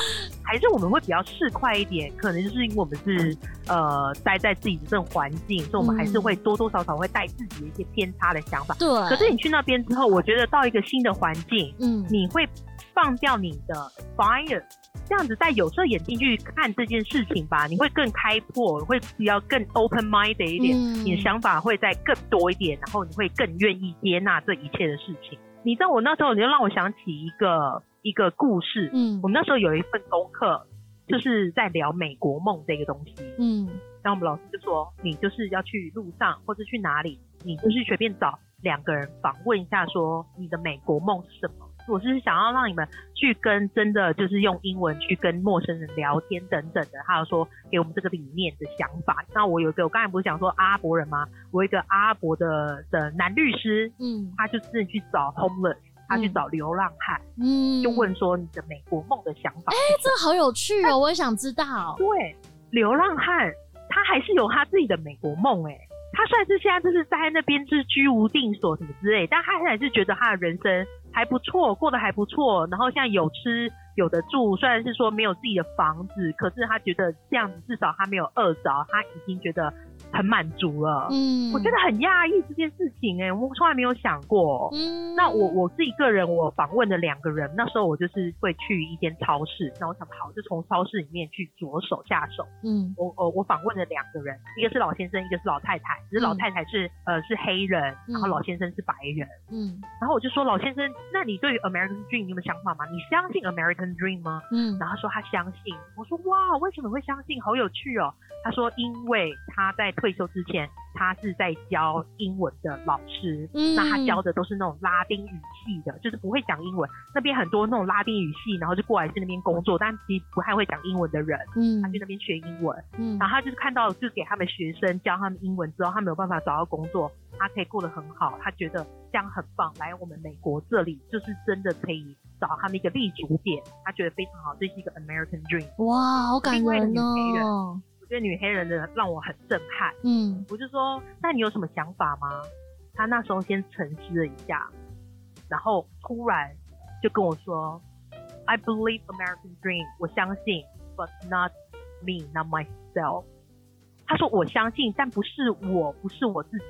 [SPEAKER 3] 还是我们会比较市侩一点？可能就是因为我们是呃待在自己的这种环境，所以我们还是会多多少少会带自己的一些偏差的想法。
[SPEAKER 2] 对。
[SPEAKER 3] 可是你去那边之后，我觉得到一个新的环境，
[SPEAKER 2] 嗯，
[SPEAKER 3] 你会放掉你的 fire，这样子戴有色眼镜去看这件事情吧，你会更开阔，会比较更 open minded 一点，嗯，你的想法会再更多一点，然后你会更愿意接纳这一切的事情。你知道我那时候，你就让我想起一个一个故事。嗯，我们那时候有一份功课，就是在聊美国梦这个东西。嗯，然后我们老师就说，你就是要去路上或者去哪里，你就是随便找两个人访问一下，说你的美国梦是什么。我是想要让你们去跟真的就是用英文去跟陌生人聊天等等的，还有说给我们这个理念的想法。那我有一个，我刚才不是讲说阿拉伯人吗？我一个阿拉伯的的男律师，嗯，他就是去找 homeless，他去找流浪汉，嗯，就问说你的美国梦的想法。哎、
[SPEAKER 2] 欸，这好有趣哦，我也想知道。
[SPEAKER 3] 对，流浪汉他还是有他自己的美国梦，哎，他虽然是现在就是在那边就是居无定所什么之类，但他还是觉得他的人生。还不错，过得还不错，然后现在有吃有的住，虽然是说没有自己的房子，可是他觉得这样子至少他没有饿着，他已经觉得。很满足了，嗯，我觉得很讶异这件事情，哎，我从来没有想过，嗯，那我我自己个人，我访问的两个人，那时候我就是会去一间超市，那我想好就从超市里面去着手下手，嗯，我我我访问了两个人，一个是老先生，一个是老太太，只是老太太是、嗯、呃是黑人，然后老先生是白人，嗯，然后我就说老先生，那你对于 American Dream 你有没有想法吗？你相信 American Dream 吗？嗯，然后他说他相信，我说哇，为什么会相信？好有趣哦，他说因为他在。退休之前，他是在教英文的老师，嗯，那他教的都是那种拉丁语系的，就是不会讲英文。那边很多那种拉丁语系，然后就过来去那边工作，但其实不太会讲英文的人，嗯，他去那边学英文，嗯，然后他就是看到，就是给他们学生教他们英文之后，他没有办法找到工作，他可以过得很好，他觉得这样很棒，来我们美国这里就是真的可以找他们一个立足点，他觉得非常好，这是一个 American Dream。
[SPEAKER 2] 哇，好感人哦。
[SPEAKER 3] 这个女黑人的让我很震撼，嗯，我就说，那你有什么想法吗？他那时候先沉思了一下，然后突然就跟我说，I believe American dream，我相信，but not me, not myself。他说我相信，但不是我，不是我自己。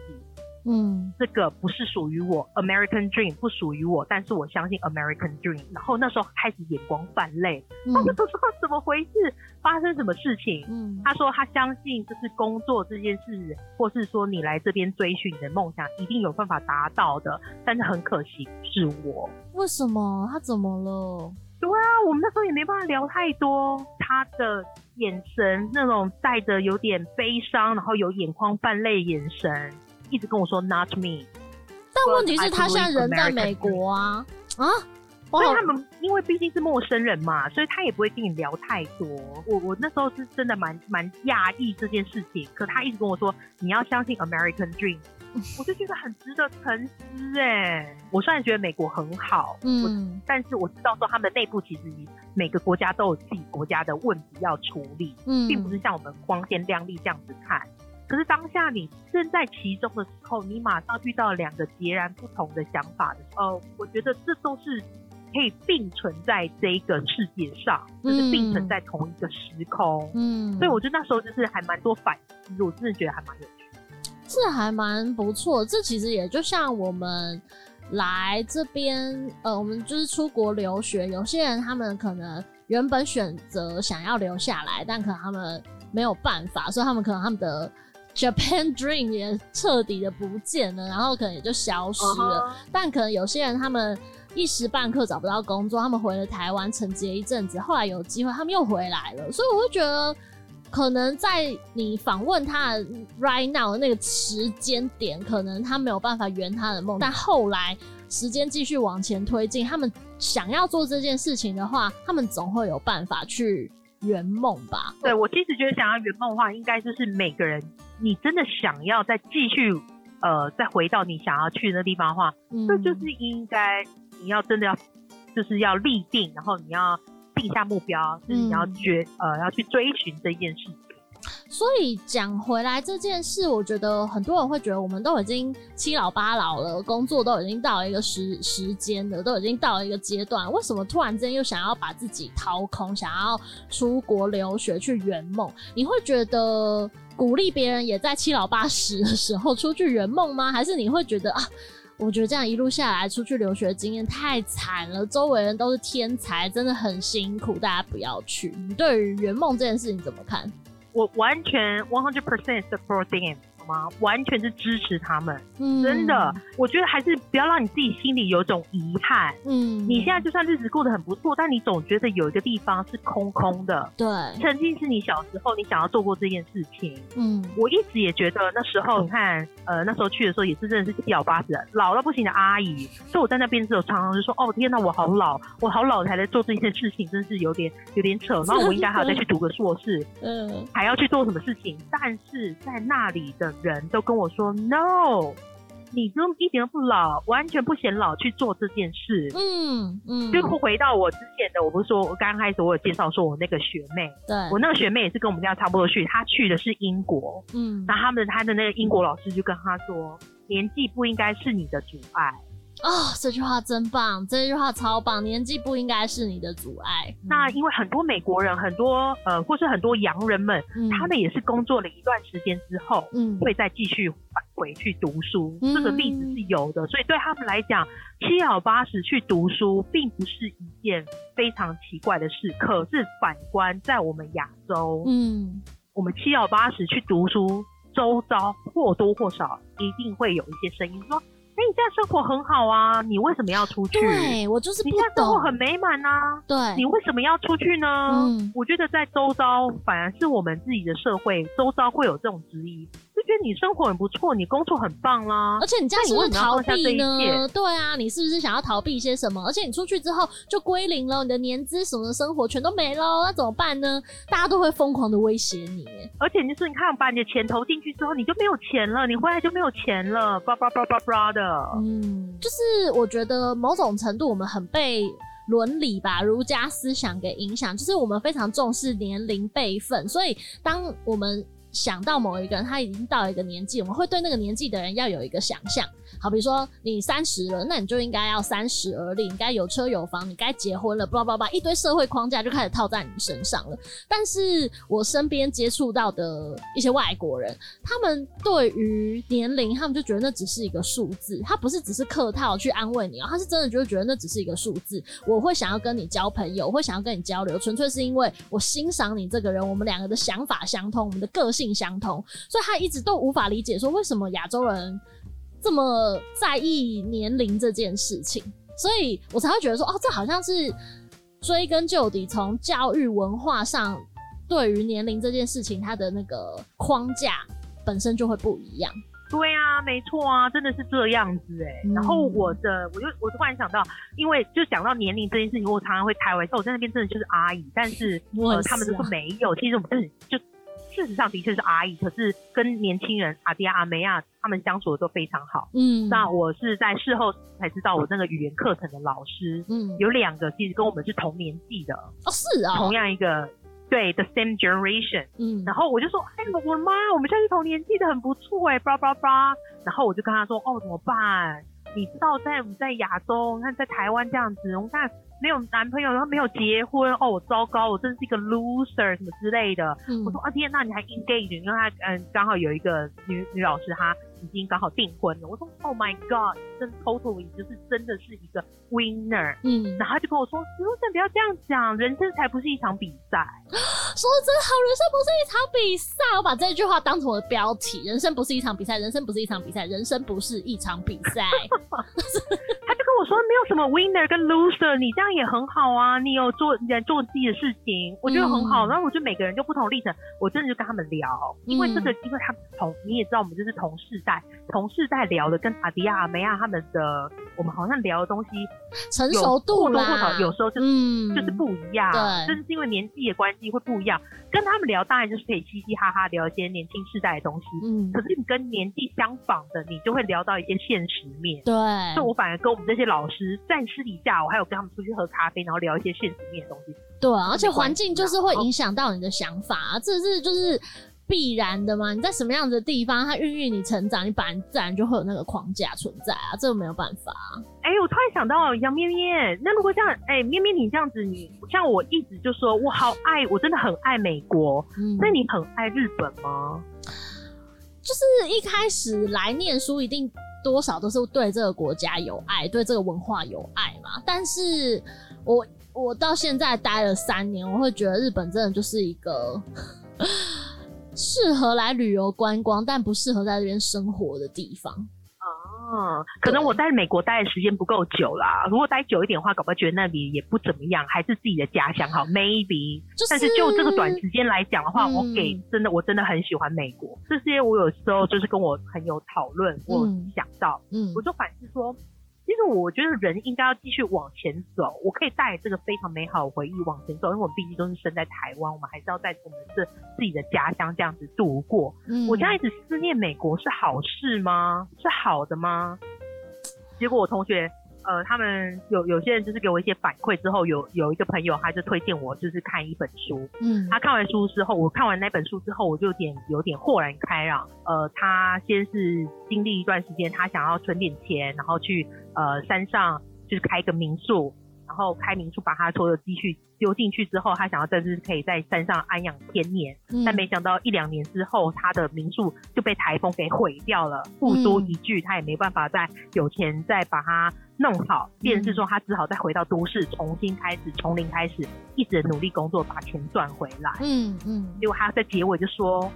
[SPEAKER 3] 嗯，这个不是属于我，American Dream 不属于我，但是我相信 American Dream。然后那时候开始眼光泛泪，他们都说怎么回事，发生什么事情？嗯，他说他相信就是工作这件事，或是说你来这边追寻你的梦想，一定有办法达到的。但是很可惜是我，
[SPEAKER 2] 为什么？他怎么了？
[SPEAKER 3] 对啊，我们那时候也没办法聊太多。他的眼神那种带着有点悲伤，然后有眼眶泛泪眼神。一直跟我说 not me，
[SPEAKER 2] 但问题是，他现在人在美国啊啊！
[SPEAKER 3] 所以他们因为毕竟是陌生人嘛，所以他也不会跟你聊太多。我我那时候是真的蛮蛮讶异这件事情，可他一直跟我说你要相信 American Dream，我就觉得很值得沉思哎。我虽然觉得美国很好，嗯，但是我知道说他们内部其实每个国家都有自己国家的问题要处理，嗯，并不是像我们光鲜亮丽这样子看。可是当下你身在其中的时候，你马上遇到两个截然不同的想法的时候，我觉得这都是可以并存在这一个世界上，就是并存在同一个时空。嗯，所以我觉得那时候就是还蛮多反思，我真的觉得还蛮有趣，
[SPEAKER 2] 这还蛮不错。这其实也就像我们来这边，呃，我们就是出国留学，有些人他们可能原本选择想要留下来，但可能他们没有办法，所以他们可能他们的。Japan Dream 也彻底的不见了，然后可能也就消失了。Uh -huh. 但可能有些人他们一时半刻找不到工作，他们回了台湾沉寂一阵子，后来有机会他们又回来了。所以我会觉得，可能在你访问他的 right now 的那个时间点，可能他没有办法圆他的梦。但后来时间继续往前推进，他们想要做这件事情的话，他们总会有办法去。圆梦吧，
[SPEAKER 3] 对，我其实觉得想要圆梦的话，应该就是每个人，你真的想要再继续，呃，再回到你想要去的那地方的话，嗯，这就是应该你要真的要，就是要立定，然后你要定下目标，就是你要决，呃，要去追寻这件事情。
[SPEAKER 2] 所以讲回来这件事，我觉得很多人会觉得我们都已经七老八老了，工作都已经到了一个时时间了，都已经到了一个阶段，为什么突然间又想要把自己掏空，想要出国留学去圆梦？你会觉得鼓励别人也在七老八十的时候出去圆梦吗？还是你会觉得啊？我觉得这样一路下来，出去留学经验太惨了，周围人都是天才，真的很辛苦，大家不要去。你对于圆梦这件事情怎么看？
[SPEAKER 3] 我完全 one hundred percent support them。 完全是支持他们，嗯，真的，我觉得还是不要让你自己心里有种遗憾。嗯，你现在就算日子过得很不错，但你总觉得有一个地方是空空的。对，曾经是你小时候你想要做过这件事情。嗯，我一直也觉得那时候你看，呃，那时候去的时候也是真的是七老八十，老到不行的阿姨。所以我在那边时候常常就说：“哦，天哪，我好老，我好老才来做这件事情，真是有点有点扯。”然后我应该还要再去读个硕士，嗯，还要去做什么事情？但是在那里的。人都跟我说 “no”，你都一点都不老，完全不显老去做这件事。嗯嗯，就回到我之前的，我不是说我刚开始我有介绍说我那个学妹，对，我那个学妹也是跟我们家差不多去，她去的是英国，嗯，那他们他的那个英国老师就跟她说，年纪不应该是你的阻碍。
[SPEAKER 2] 哦，这句话真棒，这句话超棒。年纪不应该是你的阻碍。
[SPEAKER 3] 嗯、那因为很多美国人，很多呃，或是很多洋人们，嗯、他们也是工作了一段时间之后，嗯，会再继续返回去读书。嗯、这个例子是有的，所以对他们来讲，七老八十去读书，并不是一件非常奇怪的事。可是反观在我们亚洲，嗯，我们七老八十去读书，周遭或多或少一定会有一些声音说。哎，你现在生活很好啊，你为什么要出去？
[SPEAKER 2] 对，我就是不懂。
[SPEAKER 3] 你现在生活很美满啊，对，你为什么要出去呢？嗯，我觉得在周遭反而是我们自己的社会，周遭会有这种质疑。就觉得你生活很不错，你工作很棒啦，
[SPEAKER 2] 而且你这样是不是逃避呢？对啊，你是不是想要逃避一些什么？而且你出去之后就归零了，你的年资什么的生活全都没了，那怎么办呢？大家都会疯狂的威胁你，
[SPEAKER 3] 而且就是你看，把你的钱投进去之后，你就没有钱了，你回来就没有钱了，叭叭叭叭叭的。
[SPEAKER 2] 嗯，就是我觉得某种程度我们很被伦理吧、儒家思想给影响，就是我们非常重视年龄辈分，所以当我们。想到某一个人，他已经到一个年纪，我们会对那个年纪的人要有一个想象。好，比如说你三十了，那你就应该要三十而立，你该有车有房，你该结婚了，叭叭叭，一堆社会框架就开始套在你身上了。但是我身边接触到的一些外国人，他们对于年龄，他们就觉得那只是一个数字，他不是只是客套去安慰你啊，他是真的就觉得那只是一个数字。我会想要跟你交朋友，会想要跟你交流，纯粹是因为我欣赏你这个人，我们两个的想法相通，我们的个性相同，所以他一直都无法理解说为什么亚洲人这么在意年龄这件事情，所以我才会觉得说，哦，这好像是追根究底，从教育文化上对于年龄这件事情，它的那个框架本身就会不一样。
[SPEAKER 3] 对啊，没错啊，真的是这样子哎。嗯、然后我的，我就我突然想到，因为就讲到年龄这件事情，我常常会开玩笑，我在那边真的就是阿姨，但是，是、啊呃、他们都说没有，其实我们真的就。事实上的确是阿姨，可是跟年轻人阿迪亚、阿梅亚他们相处的都非常好。嗯，那我是在事后才知道，我那个语言课程的老师，嗯，有两个其实跟我们是同年纪的。
[SPEAKER 2] 哦，是啊，
[SPEAKER 3] 同样一个，对，the same generation。嗯，然后我就说，哎，我的妈，我们现在是同年纪的，很不错哎，叭叭叭。然后我就跟他说，哦，怎么办？你知道在我们在亚洲，你看在台湾这样子，我们看。没有男朋友，然后没有结婚，哦，我糟糕，我真是一个 loser 什么之类的。嗯、我说啊天，那你还 engage？因为他嗯刚好有一个女女老师，她已经刚好订婚了。我说 Oh my God，真 totally 就是真的是一个 winner。嗯，然后他就跟我说，不要不要这样讲，人生才不是一场比赛。
[SPEAKER 2] 说的真好，人生不是一场比赛。我把这句话当成我的标题：人生不是一场比赛，人生不是一场比赛，人生不是一场比
[SPEAKER 3] 赛。我说，没有什么 winner 跟 loser，你这样也很好啊。你有做你在做自己的事情，我觉得很好。嗯、然后我觉得每个人就不同历程，我真的就跟他们聊，因为这个，因为他们同你也知道，我们就是同世代，同世代聊的，跟阿迪亚、阿梅亚他们的，我们好像聊的东西
[SPEAKER 2] 成熟度啦，
[SPEAKER 3] 或多或少有时候就是、嗯、就是不一样，对，就是因为年纪的关系会不一样。跟他们聊，当然就是可以嘻嘻哈哈聊一些年轻世代的东西。嗯，可是你跟年纪相仿的，你就会聊到一些现实面。对，所以我反而跟我们这些老师在私底下，我还有跟他们出去喝咖啡，然后聊一些现实面的东西。
[SPEAKER 2] 对，而且环境就是会影响到你的想法，这是就是必然的吗？你在什么样子的地方，它孕育你成长，你本来自然就会有那个框架存在啊，这个没有办法。
[SPEAKER 3] 哎、欸，我突然想到杨咩咩，那如果这样，哎、欸，咩咩你这样子，你像我一直就说我好爱，我真的很爱美国，嗯，那你很爱日本吗？
[SPEAKER 2] 就是一开始来念书，一定多少都是对这个国家有爱，对这个文化有爱嘛。但是我我到现在待了三年，我会觉得日本真的就是一个适合来旅游观光，但不适合在这边生活的地方。
[SPEAKER 3] 嗯，可能我在美国待的时间不够久啦。如果待久一点的话，搞不好觉得那里也不怎么样，还是自己的家乡好。Maybe，、就是、但是就这个短时间来讲的话，嗯、我给真的我真的很喜欢美国。这些我有时候就是跟我朋友讨论，我想到，嗯，我就反思说。其实我觉得人应该要继续往前走，我可以带这个非常美好的回忆往前走，因为我们毕竟都是生在台湾，我们还是要在我们这自己的家乡这样子度过。嗯，我这样一直思念美国是好事吗？是好的吗？结果我同学。呃，他们有有些人就是给我一些反馈之后，有有一个朋友他就推荐我就是看一本书，嗯，他看完书之后，我看完那本书之后，我就有点有点豁然开朗。呃，他先是经历一段时间，他想要存点钱，然后去呃山上就是开一个民宿。然后开民宿，把他所有积蓄丢进去之后，他想要在这可以在山上安养天年，嗯，但没想到一两年之后，他的民宿就被台风给毁掉了，付诸一炬，他也没办法再有钱再把它弄好，变成是说他只好再回到都市，重新开始，从零开始，一直努力工作把钱赚回来。嗯嗯，结果他在结尾就说。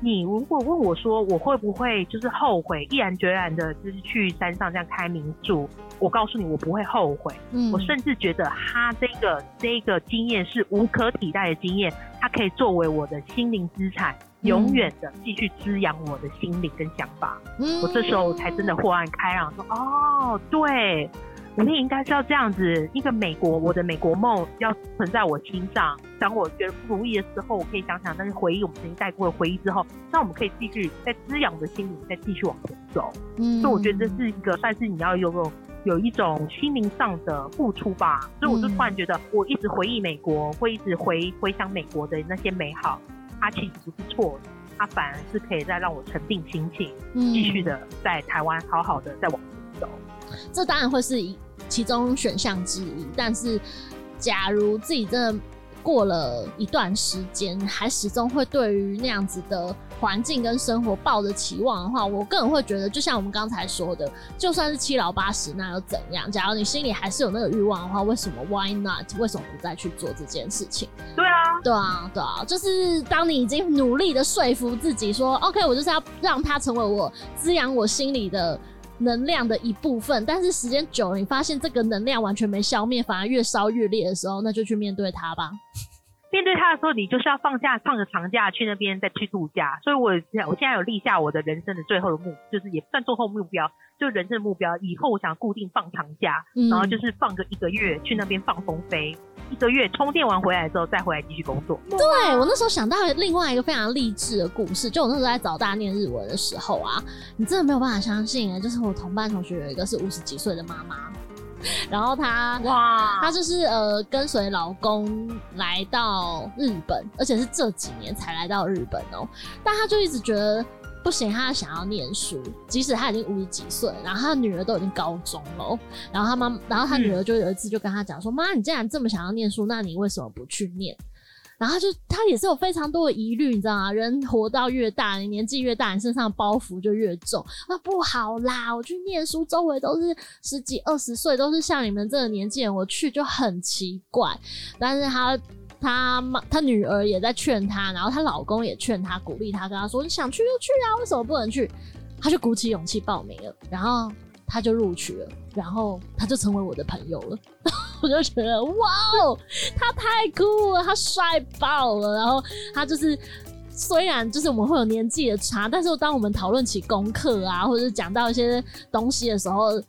[SPEAKER 3] 你如果问我说我会不会就是后悔，毅然决然的就是去山上这样开民宿，我告诉你，我不会后悔。嗯，我甚至觉得他这个这个经验是无可替代的经验，它可以作为我的心灵资产，永远的继续滋养我的心灵跟想法。嗯，我这时候才真的豁然开朗，说哦，对。我们应该是要这样子，一个美国，我的美国梦要存在我心上。当我觉得不如意的时候，我可以想想那些回忆，我们曾经带过的回忆之后，那我们可以继续在滋养的心灵再继续往前走。嗯，所以我觉得这是一个算是你要有有有一种心灵上的付出吧。所以我就突然觉得，我一直回忆美国，会一直回回想美国的那些美好，它其实不是错的，它反而是可以再让我沉定心情，继续的在台湾好好的再往前走。
[SPEAKER 2] 这当然会是一。其中选项之一，但是假如自己真的过了一段时间，还始终会对于那样子的环境跟生活抱着期望的话，我个人会觉得，就像我们刚才说的，就算是七老八十，那又怎样？假如你心里还是有那个欲望的话，为什么 Why not？为什么不再去做这件事情？
[SPEAKER 3] 对啊，
[SPEAKER 2] 对啊，对啊，就是当你已经努力的说服自己说，OK，我就是要让它成为我滋养我心里的。能量的一部分，但是时间久了，你发现这个能量完全没消灭，反而越烧越烈的时候，那就去面对它吧。
[SPEAKER 3] 面对他的时候，你就是要放假，放个长假去那边再去度假。所以我现我现在有立下我的人生的最后的目，就是也算最后目标，就人生的目标。以后我想固定放长假，嗯、然后就是放个一个月去那边放风飞。一个月充电完回来之后，再回来继续工作。
[SPEAKER 2] 对，我那时候想到另外一个非常励志的故事，就我那时候在早大念日文的时候啊，你真的没有办法相信啊，就是我同班同学有一个是五十几岁的妈妈，然后她哇，她就是呃跟随老公来到日本，而且是这几年才来到日本哦，但她就一直觉得。不行，她想要念书，即使她已经五十几岁，然后她女儿都已经高中了，然后她妈，然后她女儿就有一次就跟她讲说：“妈、嗯，你既然这么想要念书，那你为什么不去念？”然后就他也是有非常多的疑虑，你知道吗？人活到越大，你年纪越大，你身上的包袱就越重。那不好啦，我去念书，周围都是十几二十岁，都是像你们这个年纪人，我去就很奇怪。但是他。他妈，他女儿也在劝他，然后她老公也劝他，鼓励他，跟他说：“你想去就去啊，为什么不能去？”他就鼓起勇气报名了，然后他就录取了，然后他就成为我的朋友了。我就觉得哇哦，他太酷了，他帅爆了。然后他就是，虽然就是我们会有年纪的差，但是当我们讨论起功课啊，或者是讲到一些东西的时候。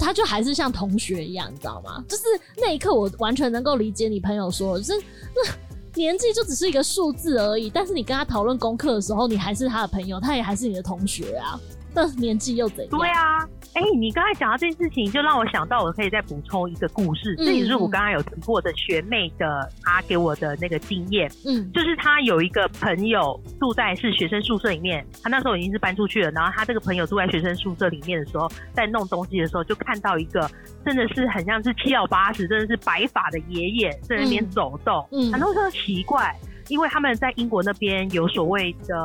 [SPEAKER 2] 他就还是像同学一样，你知道吗？就是那一刻，我完全能够理解你朋友说，就是那 年纪就只是一个数字而已。但是你跟他讨论功课的时候，你还是他的朋友，他也还是你的同学啊。但是年纪又怎样？
[SPEAKER 3] 对啊，哎、欸，你刚才讲到这件事情，就让我想到，我可以再补充一个故事。这、嗯、也是我刚刚有提过的学妹的，她给我的那个经验。嗯，就是她有一个朋友住在是学生宿舍里面，她那时候已经是搬出去了。然后她这个朋友住在学生宿舍里面的时候，在弄东西的时候，就看到一个真的是很像是七老八十，真的是白发的爷爷在那边走动。嗯，很多时候奇怪。因为他们在英国那边有所谓的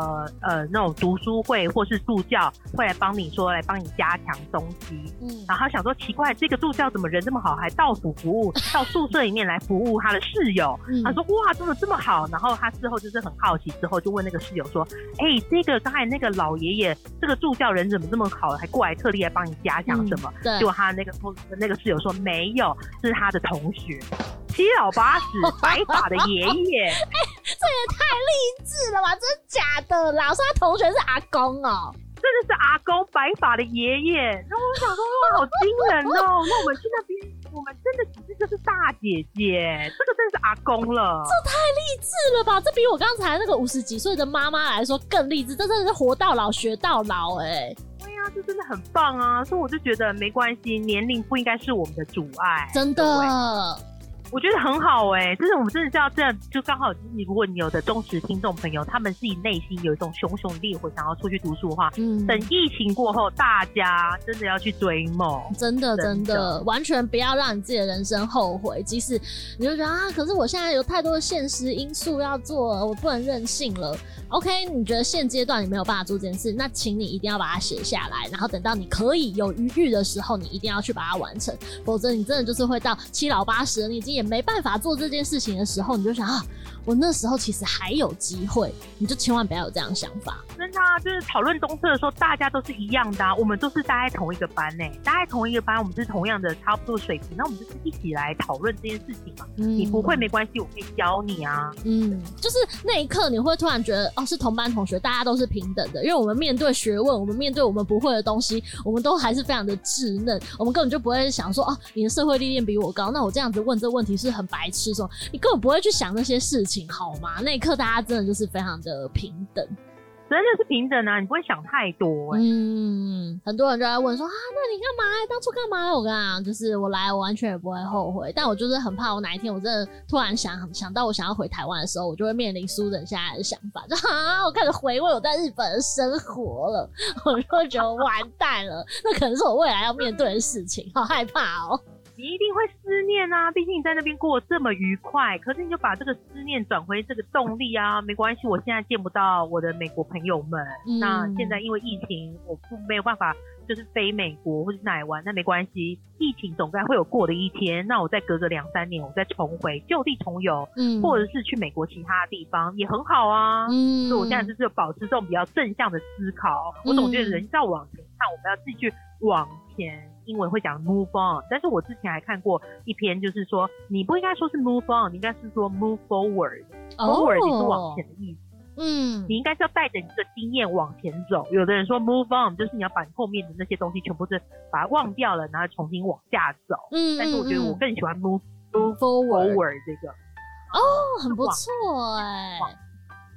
[SPEAKER 3] 呃那种读书会或是助教会来帮你说来帮你加强东西，嗯，然后他想说奇怪，这个助教怎么人这么好，还到府服务，到宿舍里面来服务他的室友。嗯、他说哇，怎么这么好？然后他事后就是很好奇，之后就问那个室友说，哎、欸，这个刚才那个老爷爷，这个助教人怎么这么好，还过来特地来帮你加强什么？嗯、对，结果他那个那个室友说没有，这是他的同学。七老八十 白发的爷爷，哎、欸，
[SPEAKER 2] 这也太励志了吧！真的假的啦？我说他同学是阿公哦、喔，
[SPEAKER 3] 真的是阿公白发的爷爷。然后我想说，哇，好惊人哦、喔！那我们去那边，我们真的只是就是大姐姐，这个真的是阿公了。
[SPEAKER 2] 这太励志了吧！这比我刚才那个五十几岁的妈妈来说更励志。这真的是活到老学到老、欸，哎。
[SPEAKER 3] 对呀，这真的很棒啊！所以我就觉得没关系，年龄不应该是我们的阻碍，
[SPEAKER 2] 真的。
[SPEAKER 3] 我觉得很好哎、欸，就是我们真的是要这样，就刚好就是如果你有的忠实听众朋友，他们自己内心有一种熊熊烈火，想要出去读书的话，嗯，等疫情过后，大家真的要去追梦，
[SPEAKER 2] 真的真的，真的完全不要让你自己的人生后悔。即使你就觉得啊，可是我现在有太多的现实因素要做，我不能任性了。OK，你觉得现阶段你没有办法做这件事，那请你一定要把它写下来，然后等到你可以有余裕的时候，你一定要去把它完成，否则你真的就是会到七老八十，你已经也没办法做这件事情的时候，你就想啊。我那时候其实还有机会，你就千万不要有这样的想法。
[SPEAKER 3] 真的啊，就是讨论东西的时候，大家都是一样的啊，我们都是待在同一个班呢，待在同一个班，我们是同样的差不多水平，那我们就是一起来讨论这件事情嘛。嗯，你不会没关系，我可以教你啊。
[SPEAKER 2] 嗯，就是那一刻你会突然觉得，哦，是同班同学，大家都是平等的，因为我们面对学问，我们面对我们不会的东西，我们都还是非常的稚嫩，我们根本就不会想说，哦，你的社会历练比我高，那我这样子问这个问题是很白痴，说你根本不会去想那些事情，好吗？那一刻，大家真的就是非常的平等，
[SPEAKER 3] 真的是平等啊！你不会想太多，欸。
[SPEAKER 2] 嗯，很多人就在问说啊，那你干嘛？当初干嘛？我跟你讲，就是我来，我完全也不会后悔。但我就是很怕，我哪一天我真的突然想想到我想要回台湾的时候，我就会面临苏人现在的想法，就啊，我开始回味我在日本的生活了，我就觉得完蛋了，那可能是我未来要面对的事情，好害怕哦，喔。
[SPEAKER 3] 你一定会思念啊，毕竟你在那边过得这么愉快。可是你就把这个思念转回这个动力啊，没关系，我现在见不到我的美国朋友们。嗯、那现在因为疫情，我不没有办法就是飞美国或者哪里玩，那没关系，疫情总该会有过的一天。那我再隔个两三年，我再重回就地重游，嗯，或者是去美国其他地方也很好啊。嗯，所以我现在就是保持这种比较正向的思考。嗯、我总觉得人要往前看，我们要继续往前。英文会讲 move on，但是我之前还看过一篇，就是说你不应该说是 move on，你应该是说 move forward。forward 你是往前的意思。嗯，你应该是要带着你的经验往前走。有的人说 move on 就是你要把你后面的那些东西全部是把它忘掉了，然后重新往下走。嗯，但是我觉得我更喜欢 move move forward 这个。
[SPEAKER 2] 哦，很不错哎。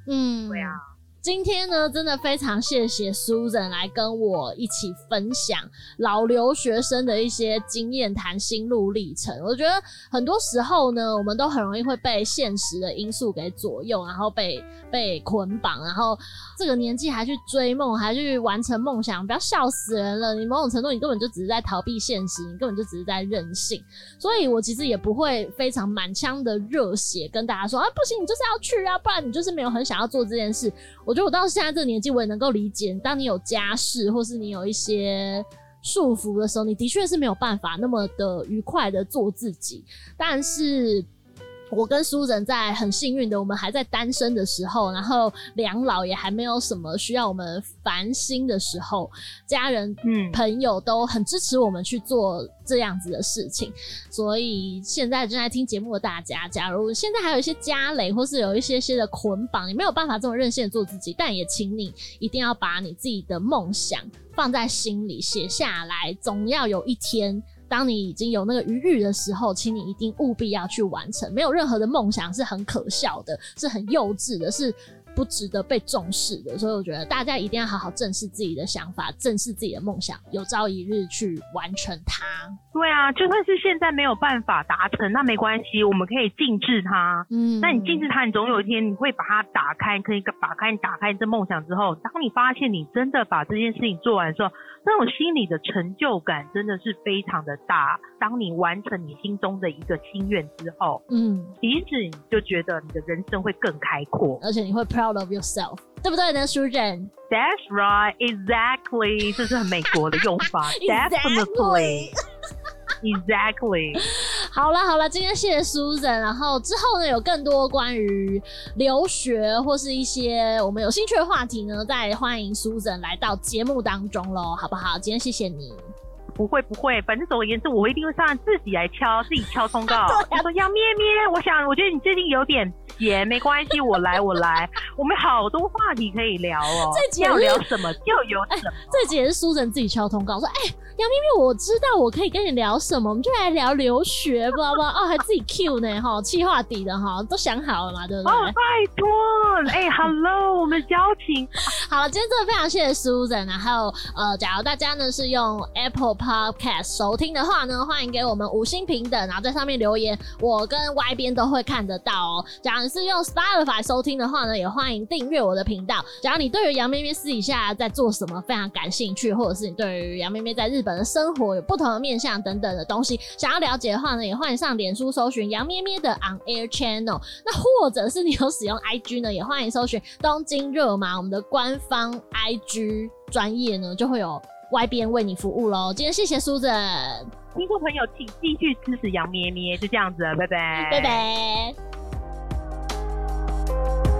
[SPEAKER 2] 嗯，
[SPEAKER 3] 对啊。
[SPEAKER 2] 今天呢，真的非常谢谢苏珍来跟我一起分享老留学生的一些经验谈心路历程。我觉得很多时候呢，我们都很容易会被现实的因素给左右，然后被被捆绑，然后这个年纪还去追梦，还去完成梦想，不要笑死人了。你某种程度，你根本就只是在逃避现实，你根本就只是在任性。所以我其实也不会非常满腔的热血跟大家说啊，不行，你就是要去啊，不然你就是没有很想要做这件事。我觉得我到现在这个年纪，我也能够理解，当你有家室或是你有一些束缚的时候，你的确是没有办法那么的愉快的做自己。但是，我跟苏人在很幸运的，我们还在单身的时候，然后两老也还没有什么需要我们烦心的时候，家人、嗯，朋友都很支持我们去做这样子的事情。所以现在正在听节目的大家，假如现在还有一些家累，或是有一些些的捆绑，你没有办法这么任性的做自己，但也请你一定要把你自己的梦想放在心里，写下来，总要有一天。当你已经有那个余裕的时候，请你一定务必要去完成。没有任何的梦想是很可笑的，是很幼稚的，是不值得被重视的。所以我觉得大家一定要好好正视自己的想法，正视自己的梦想，有朝一日去完成它。
[SPEAKER 3] 对啊，就算是现在没有办法达成，那没关系，我们可以静置它。嗯，那你静置它，你总有一天你会把它打开，可以打开你打开这梦想之后，当你发现你真的把这件事情做完的时候，那种心里的成就感真的是非常的大。当你完成你心中的一个心愿之后，嗯，其实你就觉得你的人生会更开阔，
[SPEAKER 2] 而且你会 proud of yourself，对不对呢，Susan?
[SPEAKER 3] That's right, exactly，这是很美国的用法，Definitely。
[SPEAKER 2] 好了好了，今天谢谢 Susan，然后之后呢，有更多关于留学或是一些我们有兴趣的话题呢，再欢迎 Susan 来到节目当中喽，好不好？今天谢谢你。
[SPEAKER 3] 不会不会，反正总而言之，我一定会上来自己来敲，自己敲通告。他说要咩咩，我想，我觉得你最近有点闲，没关系，我来我来，我们好多话题可以聊哦。要聊什么就有什么。
[SPEAKER 2] 这集也是苏神自己敲通告说，哎。杨咪咪，我知道我可以跟你聊什么，我们就来聊留学，不知道不？哦，还自己 Q 呢，哈，企划底的哈，都想好了嘛，对不对？
[SPEAKER 3] 哦，拜托，哎、欸、，Hello，我们交情。
[SPEAKER 2] 好了，今天真的非常谢谢 Susan，然后呃，假如大家呢是用 Apple Podcast 收听的话呢，欢迎给我们五星平等，然后在上面留言，我跟 Y 边都会看得到哦。假如是用 Spotify 收听的话呢，也欢迎订阅我的频道。假如你对于杨咩咩私底下在做什么非常感兴趣，或者是你对于杨咩咩在日本的生活有不同的面向等等的东西，想要了解的话呢，也欢迎上脸书搜寻杨咩咩的 On Air Channel。那或者是你有使用 IG 呢，也欢迎搜寻东京热麻，我们的官方 IG 专业呢，就会有 Y 编为你服务喽。今天谢谢 Susan，
[SPEAKER 3] 听众朋友请继续支持杨咩咩，就这样子了，拜拜，
[SPEAKER 2] 拜拜。Thank you.